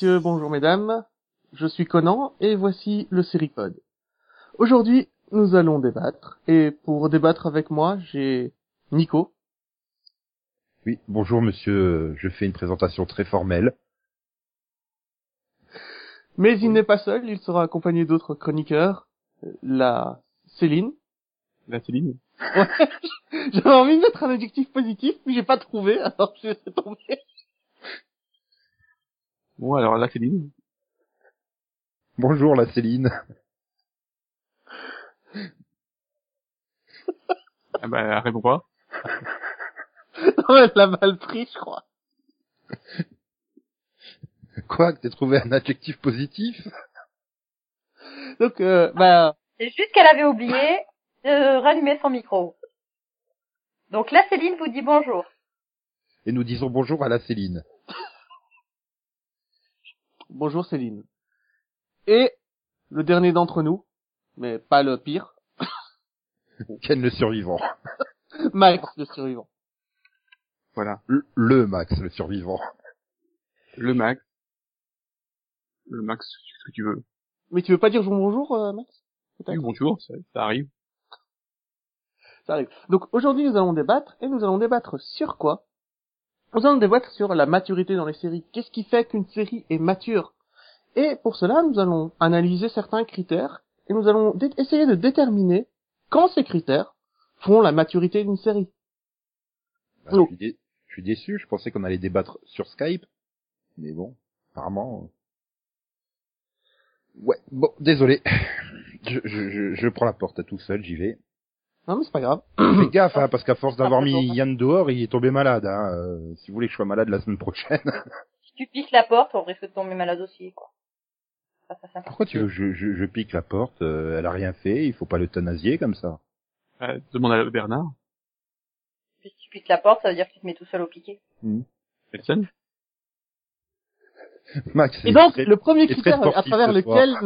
messieurs, bonjour mesdames, je suis Conan et voici le Seripod. Aujourd'hui, nous allons débattre et pour débattre avec moi, j'ai Nico. Oui, bonjour monsieur, je fais une présentation très formelle. Mais il n'est pas seul, il sera accompagné d'autres chroniqueurs, la Céline. La Céline Ouais, j'avais envie de mettre un adjectif positif, mais j'ai pas trouvé, alors je laisse tomber. Bon, alors la Céline. Bonjour la Céline. Ah bah, elle répond pas. Non, elle l'a mal pris, je crois. Quoi, que t'as trouvé un adjectif positif? Donc, euh, bah, C'est juste qu'elle avait oublié de rallumer son micro. Donc là, Céline vous dit bonjour. Et nous disons bonjour à la Céline. Bonjour Céline. Et le dernier d'entre nous, mais pas le pire, Ken le survivant. Max, le survivant. Voilà. Le, le Max, le survivant. Le Max. Le Max, ce que tu veux. Mais tu veux pas dire bonjour, euh, Max? Oui, bonjour, ça, ça arrive. Ça arrive. Donc aujourd'hui nous allons débattre, et nous allons débattre sur quoi? Nous allons débattre sur la maturité dans les séries. Qu'est-ce qui fait qu'une série est mature? Et pour cela, nous allons analyser certains critères, et nous allons essayer de déterminer quand ces critères font la maturité d'une série. Bah, je, suis dé- je suis déçu, je pensais qu'on allait débattre sur Skype. Mais bon, apparemment... euh. Ouais, bon, désolé. Je, je, je, je prends la porte à tout seul, j'y vais. Non mais c'est pas grave. Fais gaffe, hein, parce qu'à force d'avoir mis. Yann dehors, il est tombé malade. Hein. euh, si vous voulez que je sois malade la semaine prochaine. Si tu pisses la porte, on risque de tomber malade aussi, quoi. Ça, ça, ça. Pourquoi tu veux je, je, je pique la porte euh, Elle a rien fait, il faut pas l'euthanasier comme ça. Euh, demande à Bernard. Si tu pisses la porte, ça veut dire que tu te mets tout seul au piquet. Personne. Max. Et donc le premier critère à travers lequel.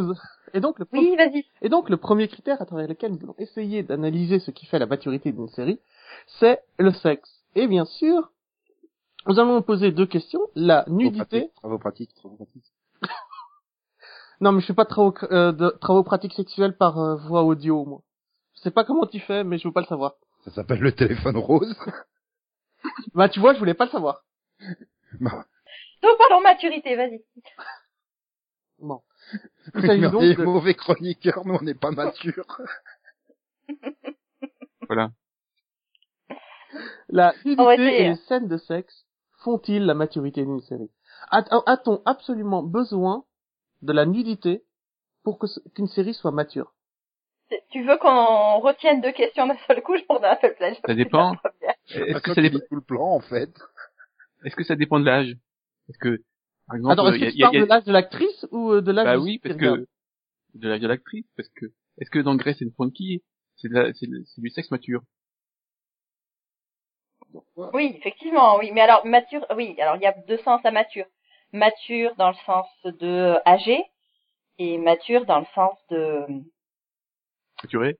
Et donc le Oui, vas-y. Et donc le premier critère à travers lequel nous allons essayer d'analyser ce qui fait la maturité d'une série, c'est le sexe. Et bien sûr, nous allons poser deux questions. La Travaux nudité. Travaux pratiques, travaux pratiques. Non, mais je fais pas de travaux, euh, de travaux pratiques sexuels par euh, voix audio, moi. Je sais pas comment tu fais, mais je veux pas le savoir. Ça s'appelle le téléphone rose. Bah, tu vois, je voulais pas le savoir. Bah, Donc, pardon, maturité, vas-y. Bon. Il s'agit mais on donc est de- mauvais chroniqueurs, nous on n'est pas matures. Voilà. La nudité et les scènes de sexe font-ils la maturité d'une série? A-t-on absolument besoin de la nudité pour que qu'une série soit mature? Tu veux qu'on retienne deux questions d'un seul coup Je prends un peu le plage. Ça dépend. C'est Est-ce pas que ça dépend, tout le plan en fait. est-ce que ça dépend de l'âge? Parce que, par exemple, Attends, est-ce il que y a, tu y a- parles y a- de l'âge de l'actrice ou euh, de l'âge bah oui, parce que, de l'âge de l'actrice, parce que, est-ce que dans Grace and Frankie, c'est de la- c'est de- c'est du sexe mature? Oui, effectivement, oui. Mais alors, mature, oui, alors il y a deux sens à mature. Mature dans le sens de âgé et mature dans le sens de Maturé?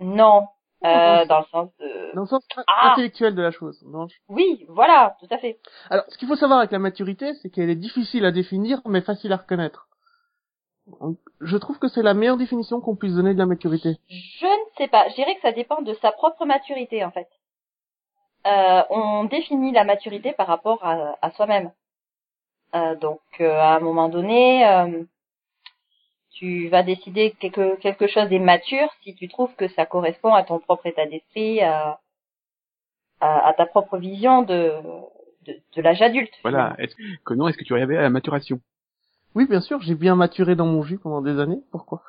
non, Oh, euh, dans le sens de Dans le sens Ah. intellectuel de la chose. non oui, voilà, tout à fait. Alors, ce qu'il faut savoir avec la maturité, c'est qu'elle est difficile à définir, mais facile à reconnaître. Je trouve que c'est la meilleure définition qu'on puisse donner de la maturité. Je ne sais pas. Je dirais que ça dépend de sa propre maturité, en fait. Euh, on définit la maturité par rapport à, à soi-même. Euh, donc, euh, à un moment donné, euh, tu vas décider que quelque, quelque chose est mature si tu trouves que ça correspond à ton propre état d'esprit, à, à, à ta propre vision de, de, de l'âge adulte. Voilà. Est-ce que, non, est-ce que tu arrives à la maturation? Oui, bien sûr, j'ai bien maturé dans mon jus pendant des années. Pourquoi?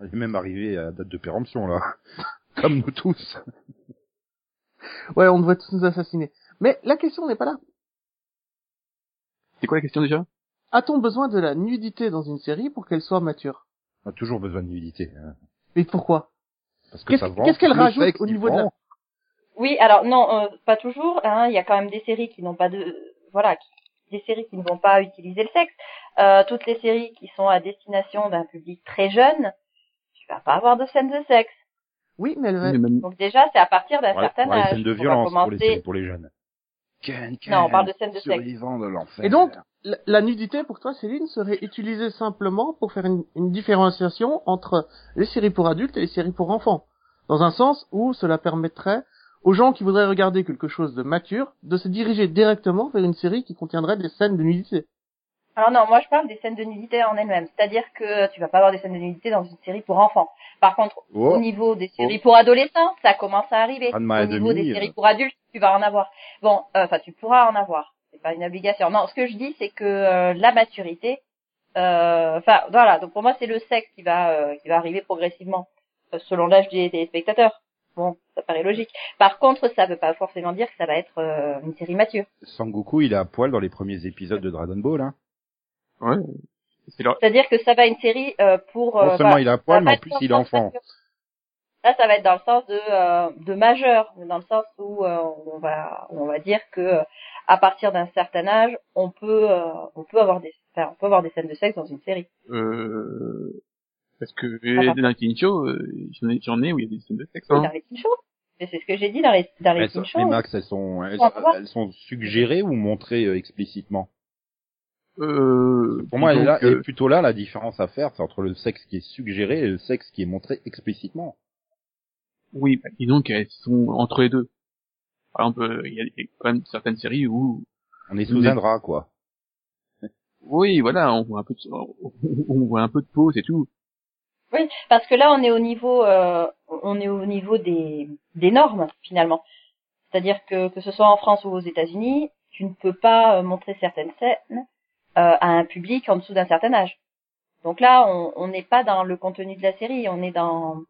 On est même arrivé à la date de péremption là. Comme nous tous. Ouais, on devrait tous nous assassiner. Mais la question n'est pas là. C'est quoi la question déjà? A-t-on besoin de la nudité dans une série pour qu'elle soit mature? On a toujours besoin de nudité. hein. Mais pourquoi? Parce que Qu'est-ce ça vend. qu'est-ce qu'elle Le rajoute au niveau de la-. Oui, alors non, euh, pas toujours. Hein, il y a quand même des séries qui n'ont pas de, voilà, qui- des séries qui ne vont pas utiliser le sexe. Euh, toutes les séries qui sont à destination d'un public très jeune, tu vas pas avoir de scène de sexe. Oui, mais elle va... Mais même- Donc déjà, c'est à partir d'un Ouais, certain ouais, âge. scène de violence pour les, pour les jeunes. Ken, Ken, Non, on parle de scène de sexe. survivant de l'enfer. Et donc, la, la nudité pour toi, Céline, serait utilisée simplement pour faire une, une différenciation entre les séries pour adultes et les séries pour enfants. Dans un sens où cela permettrait aux gens qui voudraient regarder quelque chose de mature de se diriger directement vers une série qui contiendrait des scènes de nudité. Alors non, moi je parle des scènes de nudité en elles-mêmes. C'est-à-dire que tu vas pas avoir des scènes de nudité dans une série pour enfants. Par contre, Oh, au niveau des séries pour adolescents, ça commence à arriver. Au niveau demi, des euh. séries pour adultes, tu vas en avoir. Bon, euh, enfin tu pourras en avoir. C'est pas une obligation. Non, ce que je dis, c'est que euh, la maturité, euh, enfin voilà. Donc pour moi, c'est le sexe qui va euh, qui va arriver progressivement euh, selon l'âge des téléspectateurs. Bon, ça paraît logique. Par contre, ça veut pas forcément dire que ça va être euh, une série mature. Sangoku, il est à poil dans les premiers épisodes de Dragon Ball, hein. Ouais. C'est-à-dire que ça va être une série euh, pour. euh, Non seulement voilà. il Ça poil, mais en plus il est enfant. Là, ça va être dans le sens de euh, de majeur, dans le sens où euh, on va on va dire que euh, à partir d'un certain âge, on peut euh, on peut avoir des enfin, on peut avoir des scènes de sexe dans une série. Euh... Parce que dans les teen shows, euh, j'en ai, j'en ai où il y a des scènes de sexe. Hein. dans les teen. Mais c'est ce que j'ai dit dans les dans les Elles teen shows. Max, elles sont, elles, elles sont suggérées ou montrées euh, explicitement? Euh, Pour moi, elle là, que- est plutôt là la différence à faire, c'est entre le sexe qui est suggéré et le sexe qui est montré explicitement. Oui, bah, disons qu'elles sont entre les deux. Par exemple, euh, il y, a il y a quand même certaines séries où, On est sous un drap, quoi. oui, voilà, on voit un peu de, on voit un peu de peau, c'est tout. Oui, parce que là on est au niveau euh, on est au niveau des des normes finalement. C'est-à-dire que que ce soit en France ou aux États-Unis, tu ne peux pas euh, montrer certaines scènes euh, à un public en dessous d'un certain âge. Donc là, on on n'est pas dans le contenu de la série, on est dans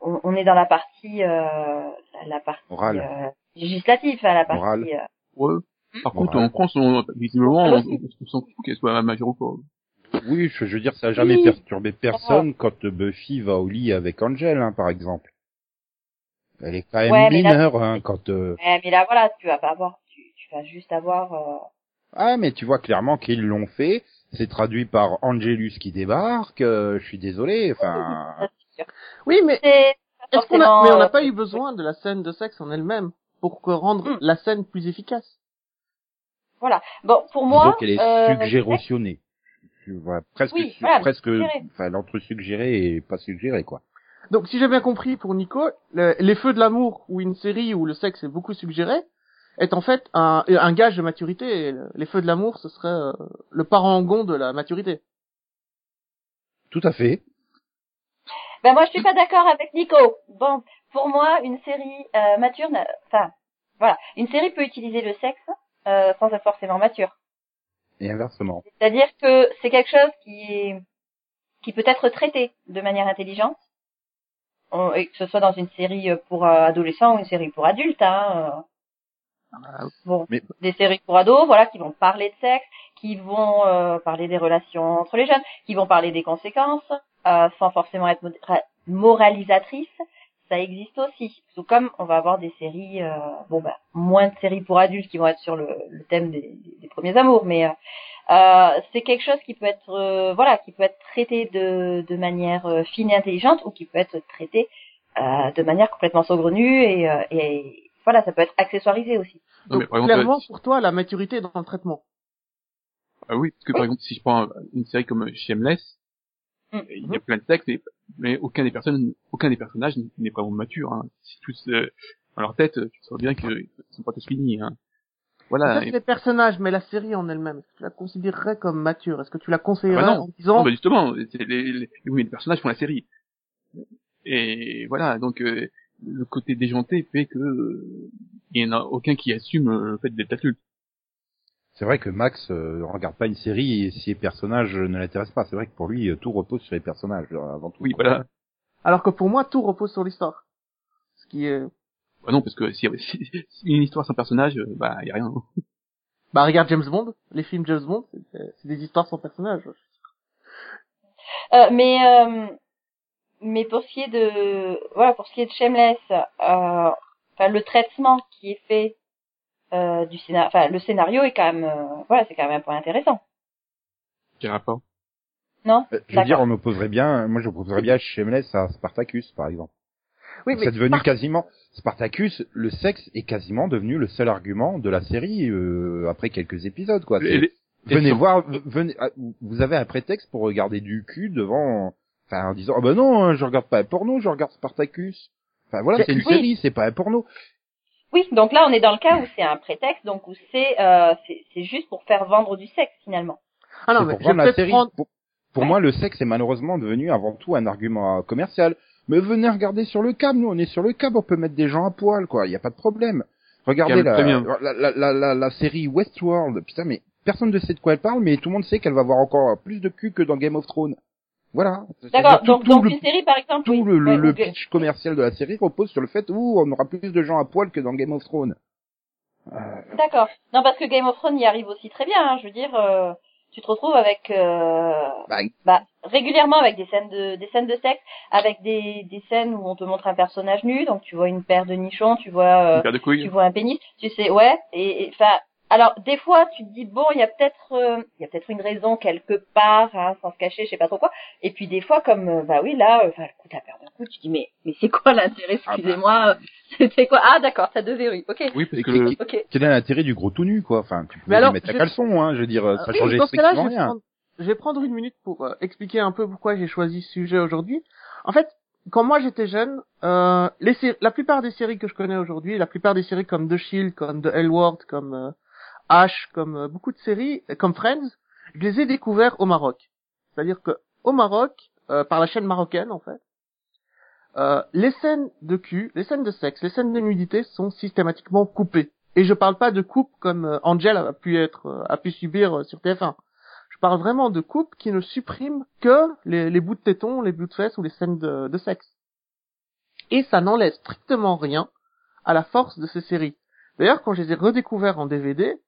on, on est dans la partie euh, la, partie Orale. euh, législative, à la partie Orale. euh, Ouais. Par Bon, contre, ouais. en France, on, visiblement, on, Alors, on, on s'en fout qu'elle soit majeure ou pas. Oui, je, je veux dire, ça a jamais Oui. perturbé personne quand Buffy va au lit avec Angel, hein, par exemple. Elle est quand même Ouais, mais là- mineure, hein, quand... euh, ouais, mais là voilà, tu vas pas avoir tu, tu vas juste avoir euh, Ah, mais tu vois clairement qu'ils l'ont fait. C'est traduit par Angelus qui débarque. euh, je suis désolé. Enfin. Oui, mais est-ce qu'on a, mais on n'a pas eu besoin de la scène de sexe en elle-même pour que rendre Hmm. la scène plus efficace. Voilà. Bon, pour moi, qu'elle est euh, suggérationnée. Presque, Oui, voilà, presque, suggérée. enfin, l'entre suggéré et pas suggéré, quoi. Donc, si j'ai bien compris pour Nico, le- les feux de l'amour ou une série où le sexe est beaucoup suggéré est en fait un, un gage de maturité. Et les feux de l'amour, ce serait euh, le parangon de la maturité. Tout à fait. ben moi je suis pas d'accord avec Nico. Bon, pour moi, une série euh, mature, n'a- enfin, voilà, une série peut utiliser le sexe euh, sans être forcément mature. Et inversement. C'est-à-dire que c'est quelque chose qui est qui peut être traité de manière intelligente, euh, et que ce soit dans une série pour euh, adolescents ou une série pour adultes. Hein, euh. Ah, Bon, Mais- des séries pour ados, voilà, qui vont parler de sexe, qui vont euh, parler des relations entre les jeunes, qui vont parler des conséquences, euh, sans forcément être mo- moralisatrices. Ça existe aussi. Tout comme on va avoir des séries, euh, bon bah moins de séries pour adultes qui vont être sur le, le thème des, des premiers amours, mais euh, euh, c'est quelque chose qui peut être, euh, voilà, qui peut être traité de, de manière euh, fine et intelligente, ou qui peut être traité euh, de manière complètement saugrenue et, euh, et voilà, ça peut être accessoirisé aussi. non, mais Donc, exemple, clairement, pour toi, la maturité est dans le traitement. ah oui, parce que par exemple, si je prends une série comme Shameless, Mm. il y a plein de sexe, mais, mais aucun des personnes, aucun des personnages n'est vraiment mature. Hein. Si tous euh, dans leur tête, tu sens bien qu'ils sont pas tous finis. Hein. Voilà. Ça, Et- c'est les personnages, mais la série en elle-même, est-ce que tu la considérerais comme mature? Est-ce que tu la conseillerais Ah bah non. en disant Non, bah justement, c'est les, les, oui, les personnages font la série. Et voilà, donc euh, le côté déjanté fait que euh, il n'y en a aucun qui assume euh, le fait d'être adulte. C'est vrai que Max euh, regarde pas une série si les personnages ne l'intéressent pas. C'est vrai que pour lui, euh, tout repose sur les personnages avant tout. Oui, voilà. Alors que pour moi, tout repose sur l'histoire. Ce qui est... Bah non, parce que si, si, si une histoire sans personnage, bah y a rien. Bah regarde James Bond, les films James Bond, c'est c'est des histoires sans personnage. Euh, mais euh, mais pour ce qui est de, voilà, pour ce qui est de Shameless, euh, enfin le traitement qui est fait euh, du scénario, enfin le scénario est quand même, euh, voilà, c'est quand même un point intéressant, Quel rapport? Non? Euh, Je veux dire, on opposerait bien, moi je opposerais bien Shameless à Spartacus, par exemple. Oui, mais c'est devenu quasiment Spartacus, le sexe est quasiment devenu le seul argument de la série euh, après quelques épisodes quoi. Et Venez et- voir, venez, ah, vous avez un prétexte pour regarder du cul devant, enfin en disant ah ben non, hein, je regarde pas un porno, je regarde Spartacus. Enfin voilà, c'est une oui. série, c'est pas un porno. Oui, donc là on est dans le cas où c'est un prétexte, donc où c'est, euh, c'est, juste pour faire vendre du sexe finalement. Ah non, c'est mais pour la série. prendre, Pour, pour Ouais. moi, le sexe est malheureusement devenu avant tout un argument commercial. Mais venez regarder sur le câble, nous on est sur le câble, on peut mettre des gens à poil, quoi. Il y a pas de problème. Regardez la, la, la série Westworld. Putain, mais personne ne sait de quoi elle parle, mais tout le monde sait qu'elle va avoir encore plus de cul que dans Game of Thrones. Voilà. D'accord, donc, tout, donc tout une série par exemple. le, oui. tout le, le, Ouais, le pitch commercial de la série repose sur le fait où on aura plus de gens à poil que dans Game of Thrones. D'accord. Non, parce que Game of Thrones y arrive aussi très bien. Hein. Je veux dire, euh, tu te retrouves avec, euh, Bah, bah, régulièrement avec des scènes de, des scènes de sexe, avec des, des scènes où on te montre un personnage nu, donc tu vois une paire de nichons, tu vois, euh, Une paire de tu vois un pénis, tu sais, ouais. Et enfin, alors des fois tu te dis bon, il y a peut-être, euh, il y a peut-être une raison quelque part, hein, sans se cacher, je sais pas trop quoi. Et puis des fois comme, euh, bah oui, là, euh, enfin, écoute, la paire de couilles, tu dis mais, mais c'est quoi l'intérêt Ah bah. Excusez-moi, euh, c'était quoi? Ah d'accord, t'as deux verrues. Ok. Oui, parce que le- quel est l'intérêt du gros tout nu, quoi? Enfin, tu peux Mais alors, mettre je- un caleçon, hein. Je veux dire, ça Euh, oui, changeait je strictement vais, rien. prendre, je vais prendre une minute pour euh, expliquer un peu pourquoi j'ai choisi ce sujet aujourd'hui. En fait, quand moi j'étais jeune, euh, les la plupart des séries que je connais aujourd'hui, la plupart des séries comme The Shield, comme The L Word, comme Ash, comme euh, beaucoup de séries, comme Friends, je les ai découverts au Maroc. C'est-à-dire que au Maroc, euh, par la chaîne marocaine en fait, euh, les scènes de cul, les scènes de sexe, les scènes de nudité sont systématiquement coupées. Et je parle pas de coupe comme euh, Angel a pu être, euh, a pu subir sur TF1. Je parle vraiment de coupes qui ne suppriment que les, bouts de téton, les bouts de fesses ou les scènes de, de sexe. Et ça n'enlève strictement rien à la force de ces séries. D'ailleurs, quand je les ai redécouverts en DVD,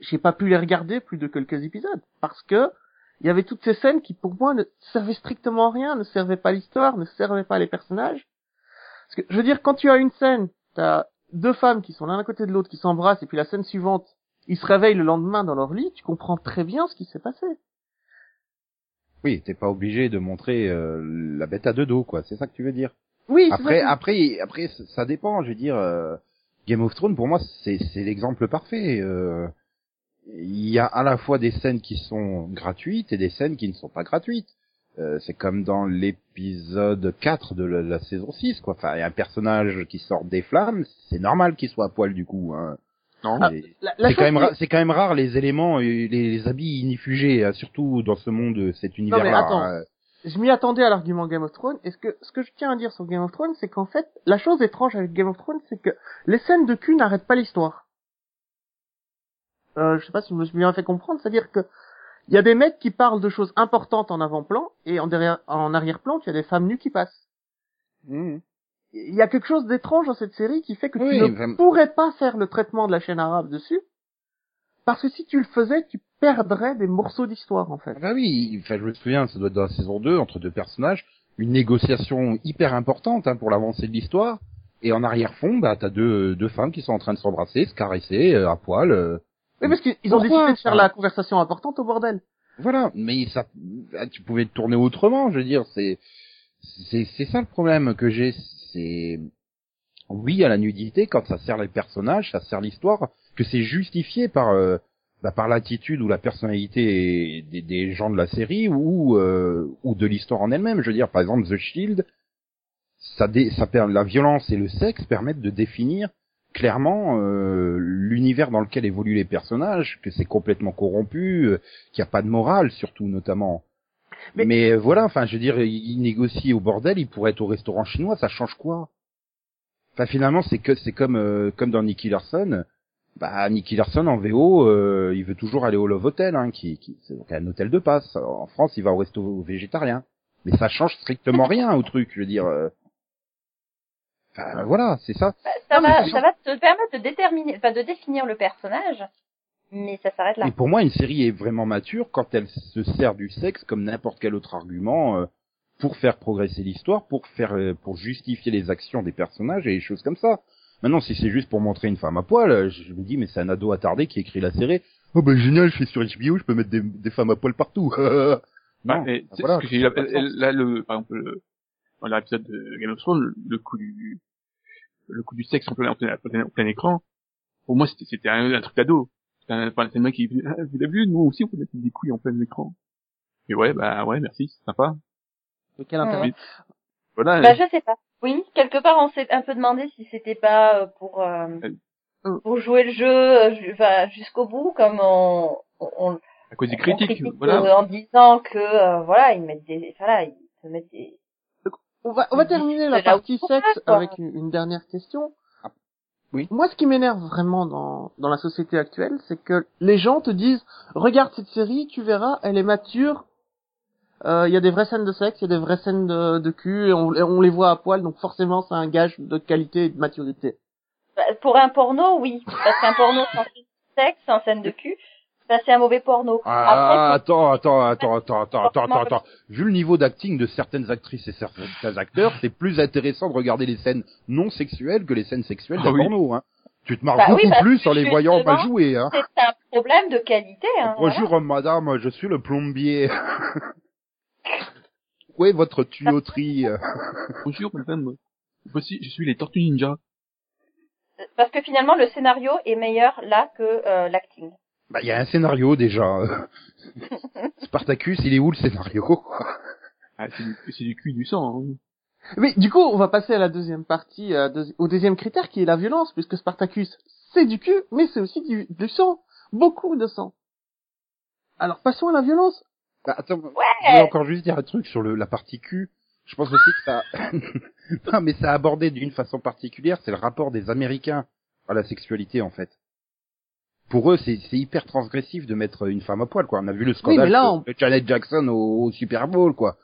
j'ai pas pu les regarder plus de quelques épisodes parce que il y avait toutes ces scènes qui pour moi ne servaient strictement à rien, ne servaient pas l'histoire, ne servaient pas les personnages. Parce que je veux dire, quand tu as une scène, t'as deux femmes qui sont l'un à côté de l'autre, qui s'embrassent, et puis la scène suivante, ils se réveillent le lendemain dans leur lit, tu comprends très bien ce qui s'est passé. Oui, t'es pas obligé de montrer euh, la bête à deux dos, quoi. C'est ça que tu veux dire. Oui, Après, ça. après, après, ça dépend. Je veux dire, euh, Game of Thrones, pour moi, c'est c'est l'exemple parfait. Euh, Il y a à la fois des scènes qui sont gratuites et des scènes qui ne sont pas gratuites. Euh, c'est comme dans l'épisode 4 de la, la saison 6, quoi. Enfin, il y a un personnage qui sort des flammes, c'est normal qu'il soit à poil du coup. Hein. non. Ah, C'est quand même qui- ra- c'est quand même rare les éléments, euh, les, les habits inifugés, euh, surtout dans ce monde, euh, cet univers-là. attends. hein. je m'y attendais à l'argument Game of Thrones. Et ce que, ce que je tiens à dire sur Game of Thrones, c'est qu'en fait, la chose étrange avec Game of Thrones, c'est que les scènes de cul n'arrêtent pas l'histoire. Euh, je sais pas si je me suis bien fait comprendre, c'est-à-dire que il y a des mecs qui parlent de choses importantes en avant-plan, et en derrière, en arrière-plan, tu as des femmes nues qui passent. Mhm. Il y a quelque chose d'étrange dans cette série qui fait que Oui, tu ne vraiment. pourrais pas faire le traitement de la chaîne arabe dessus, parce que si tu le faisais, tu perdrais des morceaux d'histoire, en fait. Ah bah oui, enfin, je me souviens, ça doit être dans la saison 2, entre deux personnages, une négociation hyper importante hein, pour l'avancée de l'histoire. Et en arrière-fond, bah, t'as deux, deux femmes qui sont en train de s'embrasser, se caresser, euh, à poil. euh, Oui, parce qu'ils ont décidé de faire Ah. la conversation importante au bordel. voilà, mais ça, ah, tu pouvais tourner autrement, je veux dire, c'est, c'est, c'est ça le problème que j'ai, c'est, oui, à la nudité, quand ça sert les personnages, ça sert l'histoire, que c'est justifié par, euh, bah, par l'attitude ou la personnalité des, des gens de la série ou, euh, ou de l'histoire en elle-même. Je veux dire, par exemple, The Shield, ça, dé, ça la violence et le sexe permettent de définir clairement euh, l'univers dans lequel évoluent les personnages, que c'est complètement corrompu, euh, qu'il n'y a pas de morale, surtout notamment. Mais- Mais, euh, voilà, enfin, je veux dire, il négocie au bordel, il pourrait être au restaurant chinois, ça change quoi? Enfin, finalement, c'est que c'est comme euh, comme dans Nicky Larson. Bah, Nicky Larson en VO, euh, il veut toujours aller au Love Hotel, hein, qui, qui c'est donc un hôtel de passe. En France, il va au resto végétarien. Mais ça change strictement rien au truc, je veux dire. Euh. Enfin, voilà, c'est ça. Bah, ça Non, va, ça va te permettre de déterminer, enfin de définir le personnage, mais ça s'arrête là. Et pour moi, une série est vraiment mature quand elle se sert du sexe comme n'importe quel autre argument euh, pour faire progresser l'histoire, pour faire, euh, pour justifier les actions des personnages et des choses comme ça. Maintenant, si c'est juste pour montrer une femme à poil, euh, je me dis, mais c'est un ado attardé qui écrit la série. Oh ben génial, je fais sur HBO, je peux mettre des, des femmes à poil partout. Non, bah voilà, ce que j'ai là, sens. là, le, par exemple, le, dans l'épisode de Game of Thrones, le, coup du, le coup du sexe en plein, en plein, en plein, en plein écran, pour moi, c'était, c'était un, un truc d'ado. C'était un, enfin, c'est le mec qui, ah, vous avez vu, nous aussi, on peut mettre des couilles en plein écran. Et ouais, bah, ouais, merci, c'est sympa. De quel Ouais. intérêt Voilà. Bah, je sais pas. Oui, quelque part, on s'est un peu demandé si c'était pas euh, pour euh, Euh. pour jouer le jeu euh, enfin, jusqu'au bout, comme on, on, à cause des critiques, critique, voilà. en disant que euh, voilà, ils mettent des, voilà, ils se mettent des. On va, on va terminer la partie sexe avec une, une dernière question. Ah, oui. Moi, ce qui m'énerve vraiment dans, dans la société actuelle, c'est que les gens te disent, regarde cette série, tu verras, elle est mature. Euh, Il y a des vraies scènes de sexe, il y a des vraies scènes de, de cul, et on, et on les voit à poil, donc forcément, c'est un gage de qualité et de maturité. Bah, pour un porno, oui, parce qu'un porno sans scène de sexe, sans scène de cul, bah, c'est un mauvais porno. Ah, Après, attends, attends, attends, attends, attends, attends, attends, attends. Vu le niveau d'acting de certaines actrices et certains acteurs, c'est plus intéressant de regarder les scènes non sexuelles que les scènes sexuelles Ah d'un oui. porno, hein. Tu te marres Bah oui, beaucoup plus en les voyant justement, jouer, hein. c'est un problème de qualité. Hein, voilà. Bonjour madame, je suis le plombier. Où est votre tuyauterie? Euh Bonjour, madame. Voici, je suis les Tortues Ninja. Parce que finalement, le scénario est meilleur là que euh, l'acting. Bah, il y a un scénario déjà. Spartacus, il est où le scénario Ah, c'est du, c'est du cul et du sang, hein. Mais du coup, on va passer à la deuxième partie, euh, deuxi- au deuxième critère qui est la violence, puisque Spartacus, c'est du cul, mais c'est aussi du, du sang. Beaucoup de sang. Alors, passons à la violence. Bah, attends, je Ouais. voulais encore juste dire un truc sur le, la partie cul. Je pense aussi que ça... non, mais ça a abordé d'une façon particulière, c'est le rapport des Américains à la sexualité, en fait. Pour eux, c'est c'est hyper transgressif de mettre une femme à poil, quoi. On a vu le scandale là, de- on- de Janet Jackson au, au Super Bowl, quoi.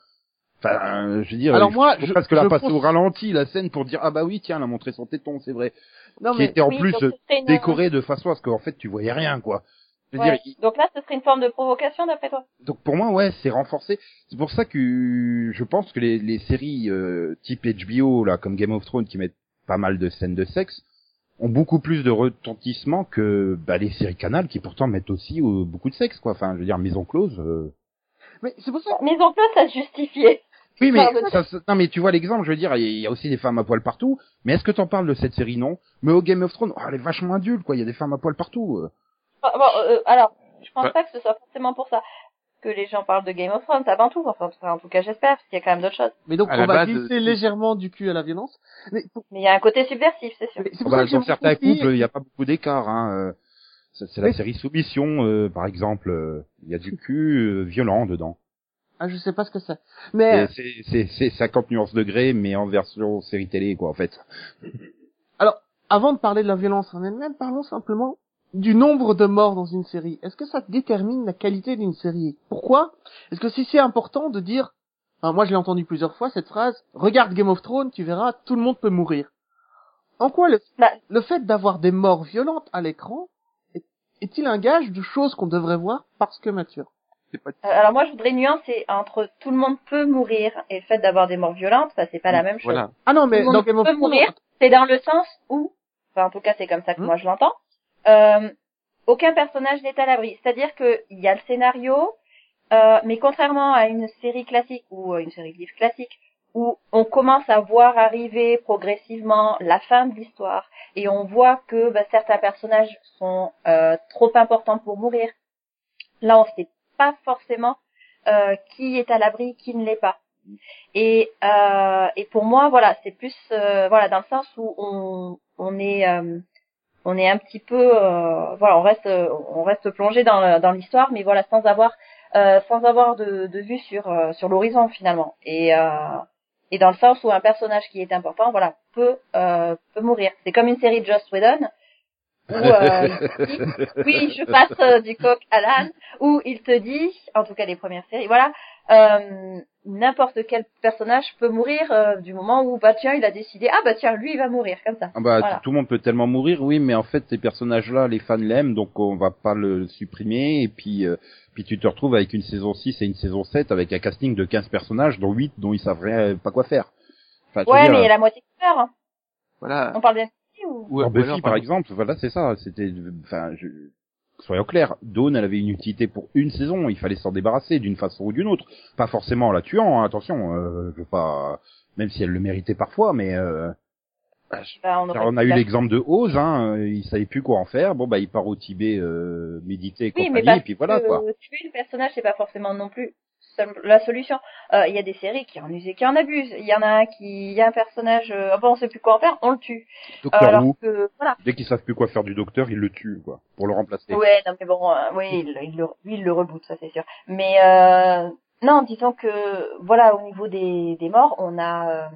Enfin, je veux dire, Alors moi, je- presque la je passer pense- au ralenti, la scène, pour dire, ah bah oui, tiens, elle a montré son téton, c'est vrai. Non, qui mais, était en Oui, plus une- décoré de façon à ce qu'en fait, tu voyais rien, quoi. Je veux Ouais. dire, il- Donc là, ce serait une forme de provocation d'après toi? donc pour moi, ouais, c'est renforcé. C'est pour ça que je pense que les, les séries euh, type HBO, là, comme Game of Thrones, qui mettent pas mal de scènes de sexe, ont beaucoup plus de retentissement que bah, les séries Canal, qui pourtant mettent aussi euh, beaucoup de sexe, quoi. Enfin, je veux dire, maison close. euh. mais c'est pour ça. Maison close, ça se justifiait. Oui, mais ça, ça- non, mais tu vois l'exemple. Je veux dire, il y a- aussi des femmes à poil partout. Mais est-ce que t'en parles de cette série? Non. Mais au Game of Thrones, oh, elle est vachement adulte, quoi. Il y a des femmes à poil partout. euh. Bon, bon, euh, alors, je pense Ouais. pas que ce soit forcément pour ça que les gens parlent de Game of Thrones avant tout. Enfin, en tout cas, j'espère, parce qu'il y a quand même d'autres choses. Mais donc, À on va base, glisser euh, légèrement du cul à la violence. Mais pour- il y a un côté subversif, c'est sûr. pour Bah, ça que dans certains couples, il n'y a pas beaucoup d'écart. Hein. euh. C'est la Mais- série Soumission, euh, par exemple. Il y a du cul euh, violent dedans. Ah, je sais pas ce que c'est. Mais, Et C'est c'est- c'est 50 nuances degrés, mais en version série télé, quoi, en fait. alors, avant de parler de la violence en elle-même, parlons simplement du nombre de morts dans une série. Est-ce que ça détermine la qualité d'une série? Pourquoi? Est-ce que si c'est important de dire, enfin, moi je l'ai entendu plusieurs fois cette phrase, regarde Game of Thrones, tu verras, tout le monde peut mourir. En quoi le, Bah. le fait d'avoir des morts violentes à l'écran est- est-il un gage de choses qu'on devrait voir? Parce que mature pas, Euh, alors moi, je voudrais nuancer entre tout le monde peut mourir et le fait d'avoir des morts violentes, ça c'est pas la même chose. voilà. Ah non, mais Tout le dans monde Game of peut Thrones, mourir. C'est dans le sens où, enfin en tout cas c'est comme ça que Hmm. moi je l'entends, euh, aucun personnage n'est à l'abri. C'est-à-dire que il y a le scénario, euh, mais contrairement à une série classique ou euh, une série de livres classique où on commence à voir arriver progressivement la fin de l'histoire et on voit que bah, certains personnages sont euh, trop importants pour mourir. Là, on sait pas forcément euh, qui est à l'abri, qui ne l'est pas. Et, euh, et pour moi, voilà, c'est plus euh, voilà dans le sens où on, on est on est un petit peu euh, voilà, on reste on reste plongé dans dans l'histoire, mais voilà sans avoir euh, sans avoir de, de vue sur euh, sur l'horizon finalement. Et euh, et dans le sens où un personnage qui est important, voilà, peut euh, peut mourir. C'est comme une série de Joss Whedon où euh, oui, je passe euh, du coq à l'âne, où il te dit, en tout cas les premières séries, voilà, euh, n'importe quel personnage peut mourir euh, du moment où bah tiens il a décidé ah bah tiens lui il va mourir comme ça. Ah bah, Voilà. tout le monde peut tellement mourir, oui, mais en fait, ces personnages-là, les fans l'aiment, donc on va pas le supprimer, et puis, euh, puis tu te retrouves avec une saison 6 et une saison 7 avec un casting de 15 personnages, dont 8 dont ils savent rien, pas quoi faire. Enfin, Ouais dire, mais il y a la moitié qui meurt. Hein. Voilà. On parle bien de ou? Ou- dans ou Buffy, alors, par exemple, voilà, c'est ça, c'était, enfin, je... soyons clairs, Dawn, elle avait une utilité pour une saison, il fallait s'en débarrasser d'une façon ou d'une autre. Pas forcément en la tuant, hein, attention, euh, je veux pas, même si elle le méritait parfois, mais, euh, bah, on, a eu l'exemple de Oz, hein, euh, il savait plus quoi en faire. Bon bah il part au Tibet euh, méditer et Oui, compagnie, et puis voilà que quoi. tuer le personnage, c'est pas forcément non plus la solution. Euh, Il y a des séries qui en usent et qui en abusent. Il y en a un qui, il y a un personnage, euh, bon, on sait plus quoi en faire, on le tue. Euh, Docteur alors Who, que, voilà. dès qu'ils savent plus quoi faire du docteur, ils le tuent quoi, pour le remplacer. Ouais, non, mais bon, euh, oui, il, il le, lui, il le reboot, ça c'est sûr. Mais euh, non, disons que, voilà, au niveau des, des morts, on a, euh,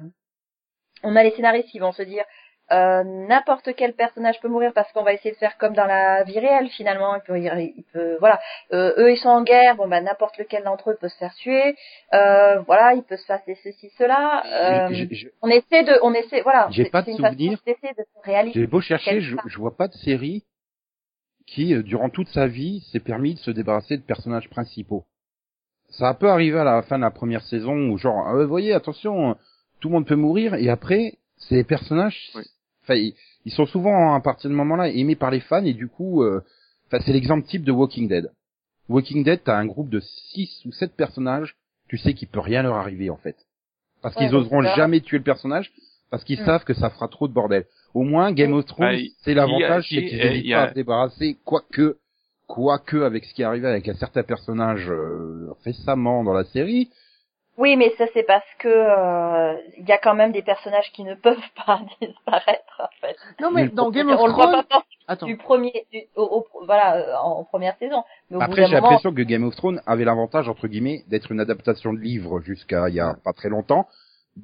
on a les scénaristes qui vont se dire. Euh, n'importe quel personnage peut mourir parce qu'on va essayer de faire comme dans la vie réelle finalement. Il peut, il peut voilà. Euh, eux ils sont en guerre. Bon bah n'importe lequel d'entre eux peut se faire tuer. Euh, voilà il peut se passer ceci cela. Euh, on essaie de on essaie voilà. J'ai pas de souvenir. J'ai beau chercher, je, je vois pas de série qui, euh, durant toute sa vie, s'est permis de se débarrasser de personnages principaux. Ça a peu arrivé à la fin de la première saison où genre, ah, vous voyez, attention, tout le monde peut mourir, et après, c'est les personnages, Oui. Enfin, ils, ils sont souvent, à partir de ce moment-là, aimés par les fans, et du coup, euh, enfin, c'est l'exemple type de Walking Dead. Walking Dead, t'as un groupe de 6 ou 7 personnages, tu sais qu'il peut rien leur arriver, en fait. Parce Ouais, qu'ils oseront jamais tuer le personnage, parce qu'ils Mm. savent que ça fera trop de bordel. Au moins, Game of Thrones, Bah, c'est l'avantage, c'est qu'ils n'hésitent a- pas à se débarrasser, quoique, quoique avec ce qui est arrivé avec un certain personnage euh, récemment dans la série. Oui mais ça c'est parce que euh, il y a quand même des personnages qui ne peuvent pas disparaître en fait Non, mais dans Game of on le voit Thrones, pas attends. du premier du, au, au- voilà euh, en, en première saison mais Après, j'ai moment l'impression que Game of Thrones avait l'avantage, entre guillemets, d'être une adaptation de livre jusqu'à il y a pas très longtemps.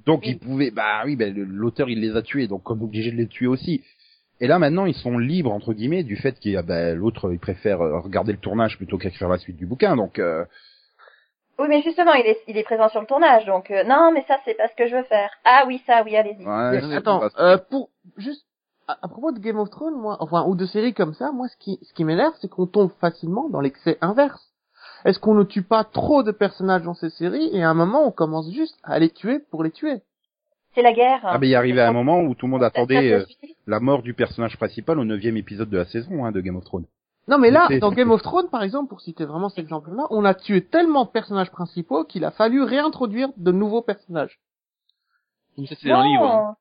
Donc, Oui. ils pouvaient, bah oui, le- l'auteur, il les a tués, donc on est obligé de les tuer aussi. Et là, maintenant, ils sont libres, entre guillemets, du fait qu'il y a, ben, l'autre, il préfère euh, regarder le tournage plutôt qu'écrire la suite du bouquin, donc, euh, Oui, mais justement, il est, il est présent sur le tournage, donc euh, non, mais ça, c'est pas ce que je veux faire. Ah oui, ça, oui, allez-y. ouais, attends, euh, pour juste à, à propos de Game of Thrones, moi, enfin ou de séries comme ça, moi ce qui ce qui m'énerve, c'est qu'on tombe facilement dans l'excès inverse. Est-ce qu'on ne tue pas trop de personnages dans ces séries et à un moment on commence juste à les tuer pour les tuer? C'est la guerre. Ah, ben, il est arrivé à un moment où tout le monde attendait euh, la mort du personnage principal au neuvième épisode de la saison, hein, de Game of Thrones. Non mais là, dans Game of Thrones par exemple, pour citer vraiment cet exemple-là, on a tué tellement de personnages principaux qu'il a fallu réintroduire de nouveaux personnages. Ça, c'est dans le livre. hein.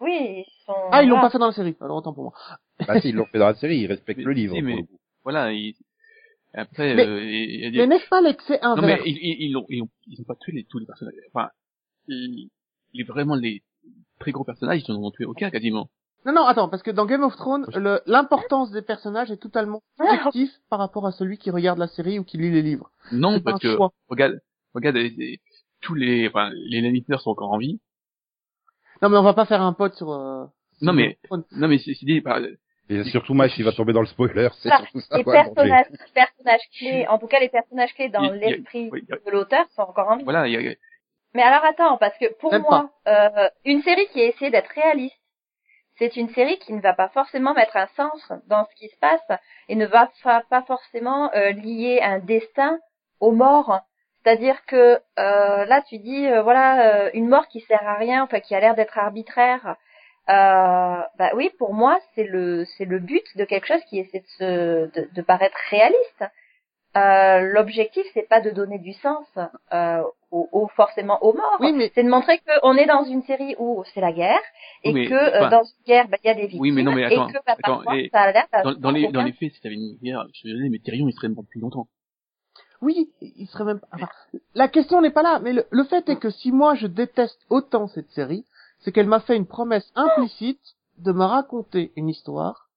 Non. Oui, ils sont. Ah, ils l'ont pas fait dans la série, alors autant pour moi. Bah si, ils l'ont fait dans la série, ils respectent Mais- le livre. si, pour mais- le. Voilà, il... Après, Mais- euh, il y a des... Mais n'est-ce pas l'excès Non, inverse mais ils, ils, ils ont, ils ont, ils ont pas tué les, tous les personnages. Enfin, ils, les, vraiment les très gros personnages, ils en ont tué aucun quasiment. Non, non, attends, parce que dans Game of Thrones, le- l'importance des personnages est totalement subjectif par rapport à celui qui regarde la série ou qui lit les livres. Non, parce que choix. regarde, regarde, les- les- tous les, enfin, les Lannisters sont encore en vie. Non, mais on va pas faire un pote sur. euh, sur Non, mais- Game of Thrones. Non, mais c'est dit, par- Et surtout, Mash, il va tomber dans le spoiler, c'est Ah, surtout ça. Les bon, personnages, personnages clés, en tout cas les personnages clés dans l'esprit oui, de l'auteur sont encore en vie. voilà, il y a, Mais alors attends, parce que pour Même moi, euh, une série qui a essayé d'être réaliste, c'est une série qui ne va pas forcément mettre un sens dans ce qui se passe et ne va pas forcément euh, lier un destin aux morts. C'est-à-dire que euh, là, tu dis, euh, voilà, euh, une mort qui sert à rien, enfin qui a l'air d'être arbitraire. Bah oui, pour moi, c'est le c'est le but de quelque chose qui essaie de se de, de paraître réaliste. L'objectif, c'est pas de donner du sens euh, au, au- forcément aux morts. Oui, mais C'est de montrer qu'on est dans une série où c'est la guerre et Oui, mais, que euh, enfin- dans une guerre, bah, il y a des victimes Oui, mais non, mais attends, et que bah, attends, parfois, et ça a l'air dans, dans les, dans les faits, si t'avais une guerre, je suis désolé, mais Tyrion, il serait mort depuis longtemps. oui, il serait même. Enfin, la question n'est pas là, mais le, le fait est que si moi je déteste autant cette série, c'est qu'elle m'a fait une promesse implicite de me raconter une histoire,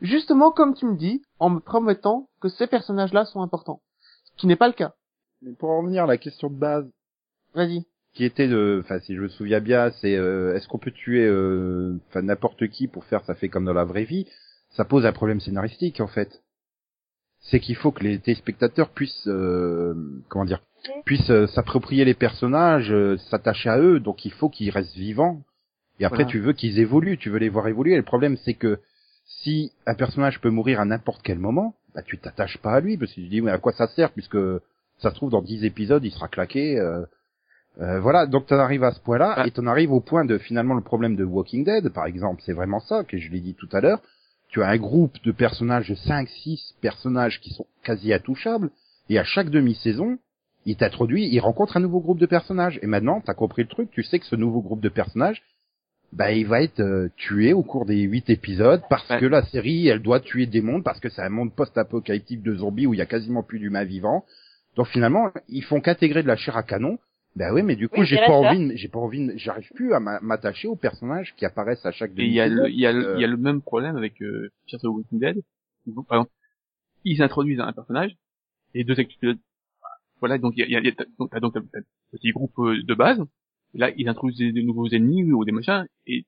justement comme tu me dis, en me promettant que ces personnages-là sont importants, ce qui n'est pas le cas. Mais pour en revenir à la question de base, Vas-y. qui était de, enfin si je me souviens bien, c'est euh, est-ce qu'on peut tuer euh, enfin n'importe qui pour faire ça fait comme dans la vraie vie Ça pose un problème scénaristique en fait. c'est qu'il faut que les téléspectateurs puissent, euh, comment dire, puissent euh, s'approprier les personnages, euh, s'attacher à eux. Donc il faut qu'ils restent vivants. Et après, Voilà. tu veux qu'ils évoluent, tu veux les voir évoluer. Et le problème, c'est que si un personnage peut mourir à n'importe quel moment, bah tu t'attaches pas à lui parce que tu dis mais à quoi ça sert puisque ça se trouve dans 10 épisodes il sera claqué. euh, euh, voilà, donc tu arrives à ce point-là Ah. et tu en arrives au point de finalement le problème de Walking Dead par exemple, c'est vraiment ça que je l'ai dit tout à l'heure. Tu as un groupe de personnages de 5 6 personnages qui sont quasi intouchables et à chaque demi-saison, il t'introduit, il rencontre un nouveau groupe de personnages et maintenant tu as compris le truc, tu sais que ce nouveau groupe de personnages bah, il va être euh, tué au cours des huit épisodes parce Ouais. que la série, elle doit tuer des mondes parce que c'est un monde post-apocalyptique de zombies où il y a quasiment plus d'humains vivants. Donc finalement, ils font qu'intégrer de la chair à canon. Ben oui, mais du coup, Oui, j'ai pas envie, de- j'ai pas envie, de- j'arrive plus à m'a- m'attacher aux personnages qui apparaissent à chaque Et il y a le, il y a le, Euh, il y a le même problème avec euh, Fear the Walking Dead. Par exemple, ils introduisent un personnage et deux épisodes. Voilà, donc il y a, il y a, il y a donc t'as donc petit groupe euh, de base. Et là, ils introduisent des, des nouveaux ennemis ou des machins et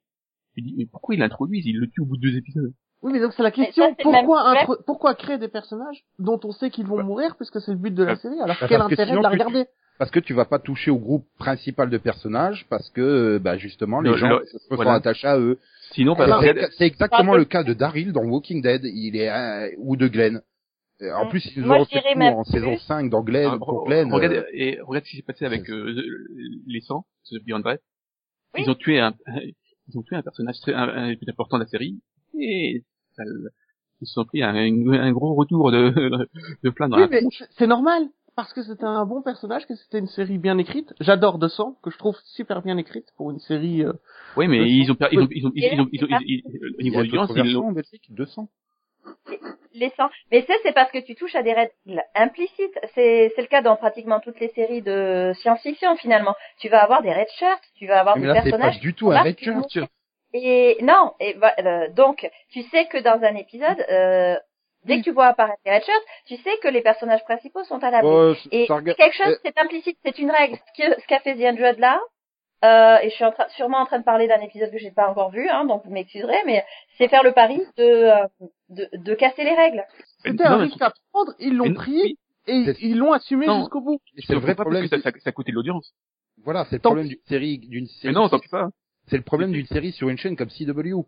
tu dis mais pourquoi ils l'introduisent? Ils le tuent au bout de deux épisodes. Oui, mais donc c'est la question, pourquoi, intro- pourquoi créer des personnages dont on sait qu'ils vont mourir puisque c'est le but de la série? Alors Bah, quel parce que intérêt sinon, de la tu- regarder? Parce que tu vas pas toucher au groupe principal de personnages parce que, bah, justement, les Le- gens le- se sont voilà. attachés à eux. Sinon, parce C'est que c'est exactement Ah, le cas de Daryl dans Walking Dead. Il est euh, ou de Glenn. Euh, En Mm. plus, ils Moi, ont fait même en plus. saison 5 dans Glenn, Ah, pour Glenn. regarde euh, et regarde ce qui s'est passé avec euh, les 100, ce Beyond. Oui. Ils ont tué un ils ont tué un personnage très un, un des plus importants de la série et ils se sont pris un, un gros retour de de plein dans Oui, la mais c'est- normal parce que c'était un bon personnage, que c'était une série bien écrite. J'adore 200, que je trouve super bien écrite pour une série. euh, Oui, mais de ils ont ils ont ils ont ils ont ils ont au niveau a de l'audience, d'autres ils Belgique, 200. les sangs. Mais ça, c'est parce que tu touches à des règles implicites. C'est, c'est le cas dans pratiquement toutes les séries de science-fiction, finalement. Tu vas avoir des red shirts, tu vas avoir Mais des là, c'est pas personnages. du tout un red tu shirt. Et non, et va- euh, donc, tu sais que dans un épisode, euh, dès que tu vois apparaître les tu sais que les personnages principaux sont à l'abri. Oh, Et regarde- quelque chose, euh, c'est implicite, c'est une règle. Ce que- ce qu'a fait The Hundred là, euh, et je suis en train, sûrement en train de parler d'un épisode que j'ai pas encore vu, hein, donc vous m'excuserez, mais c'est faire le pari de, euh, de, de casser les règles. C'était un mais- risque à prendre, ils l'ont mais- pris oui, et ils l'ont assumé jusqu'au bout. c'est le vrai pas problème. parce que ça, ça, ça coûtait de l'audience. Voilà, c'est le Tant problème d'une série, d'une Mais série. non, tant pis pas. C'est le problème d'une série sur une chaîne comme CW.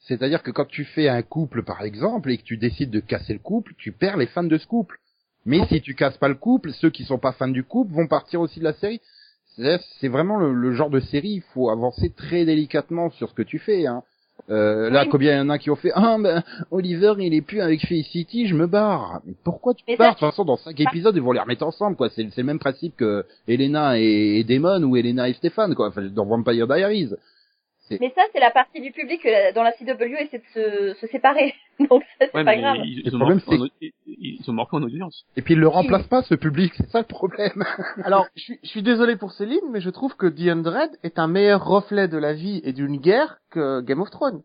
C'est-à-dire que quand tu fais un couple, par exemple, et que tu décides de casser le couple, tu perds les fans de ce couple. Mais si tu casses pas le couple, ceux qui sont pas fans du couple vont partir aussi de la série. C'est vraiment le, le genre de série, il faut avancer très délicatement sur ce que tu fais. Hein. Euh, là, combien il y en a qui ont fait Ah ben Oliver, il est plus avec Felicity, je me barre. Mais pourquoi tu Mais barres ça, De toute façon, dans cinq épisodes, ils vont les remettre ensemble, quoi. C'est c'est le même principe que Elena et, et Damon ou Elena et Stéphane, quoi. Enfin, dans Vampire Diaries. Mais ça, c'est la partie du public euh, dans la CW essaie de se, se séparer. Donc ça, c'est Ouais, pas grave. ils, Le ils ont problème, en, ils, ils ont marqué en audience. Et puis ils le remplacent pas, ce public. C'est ça le problème. Alors, je suis, je suis désolé pour Céline, mais je trouve que The Undread est un meilleur reflet de la vie et d'une guerre que Game of Thrones.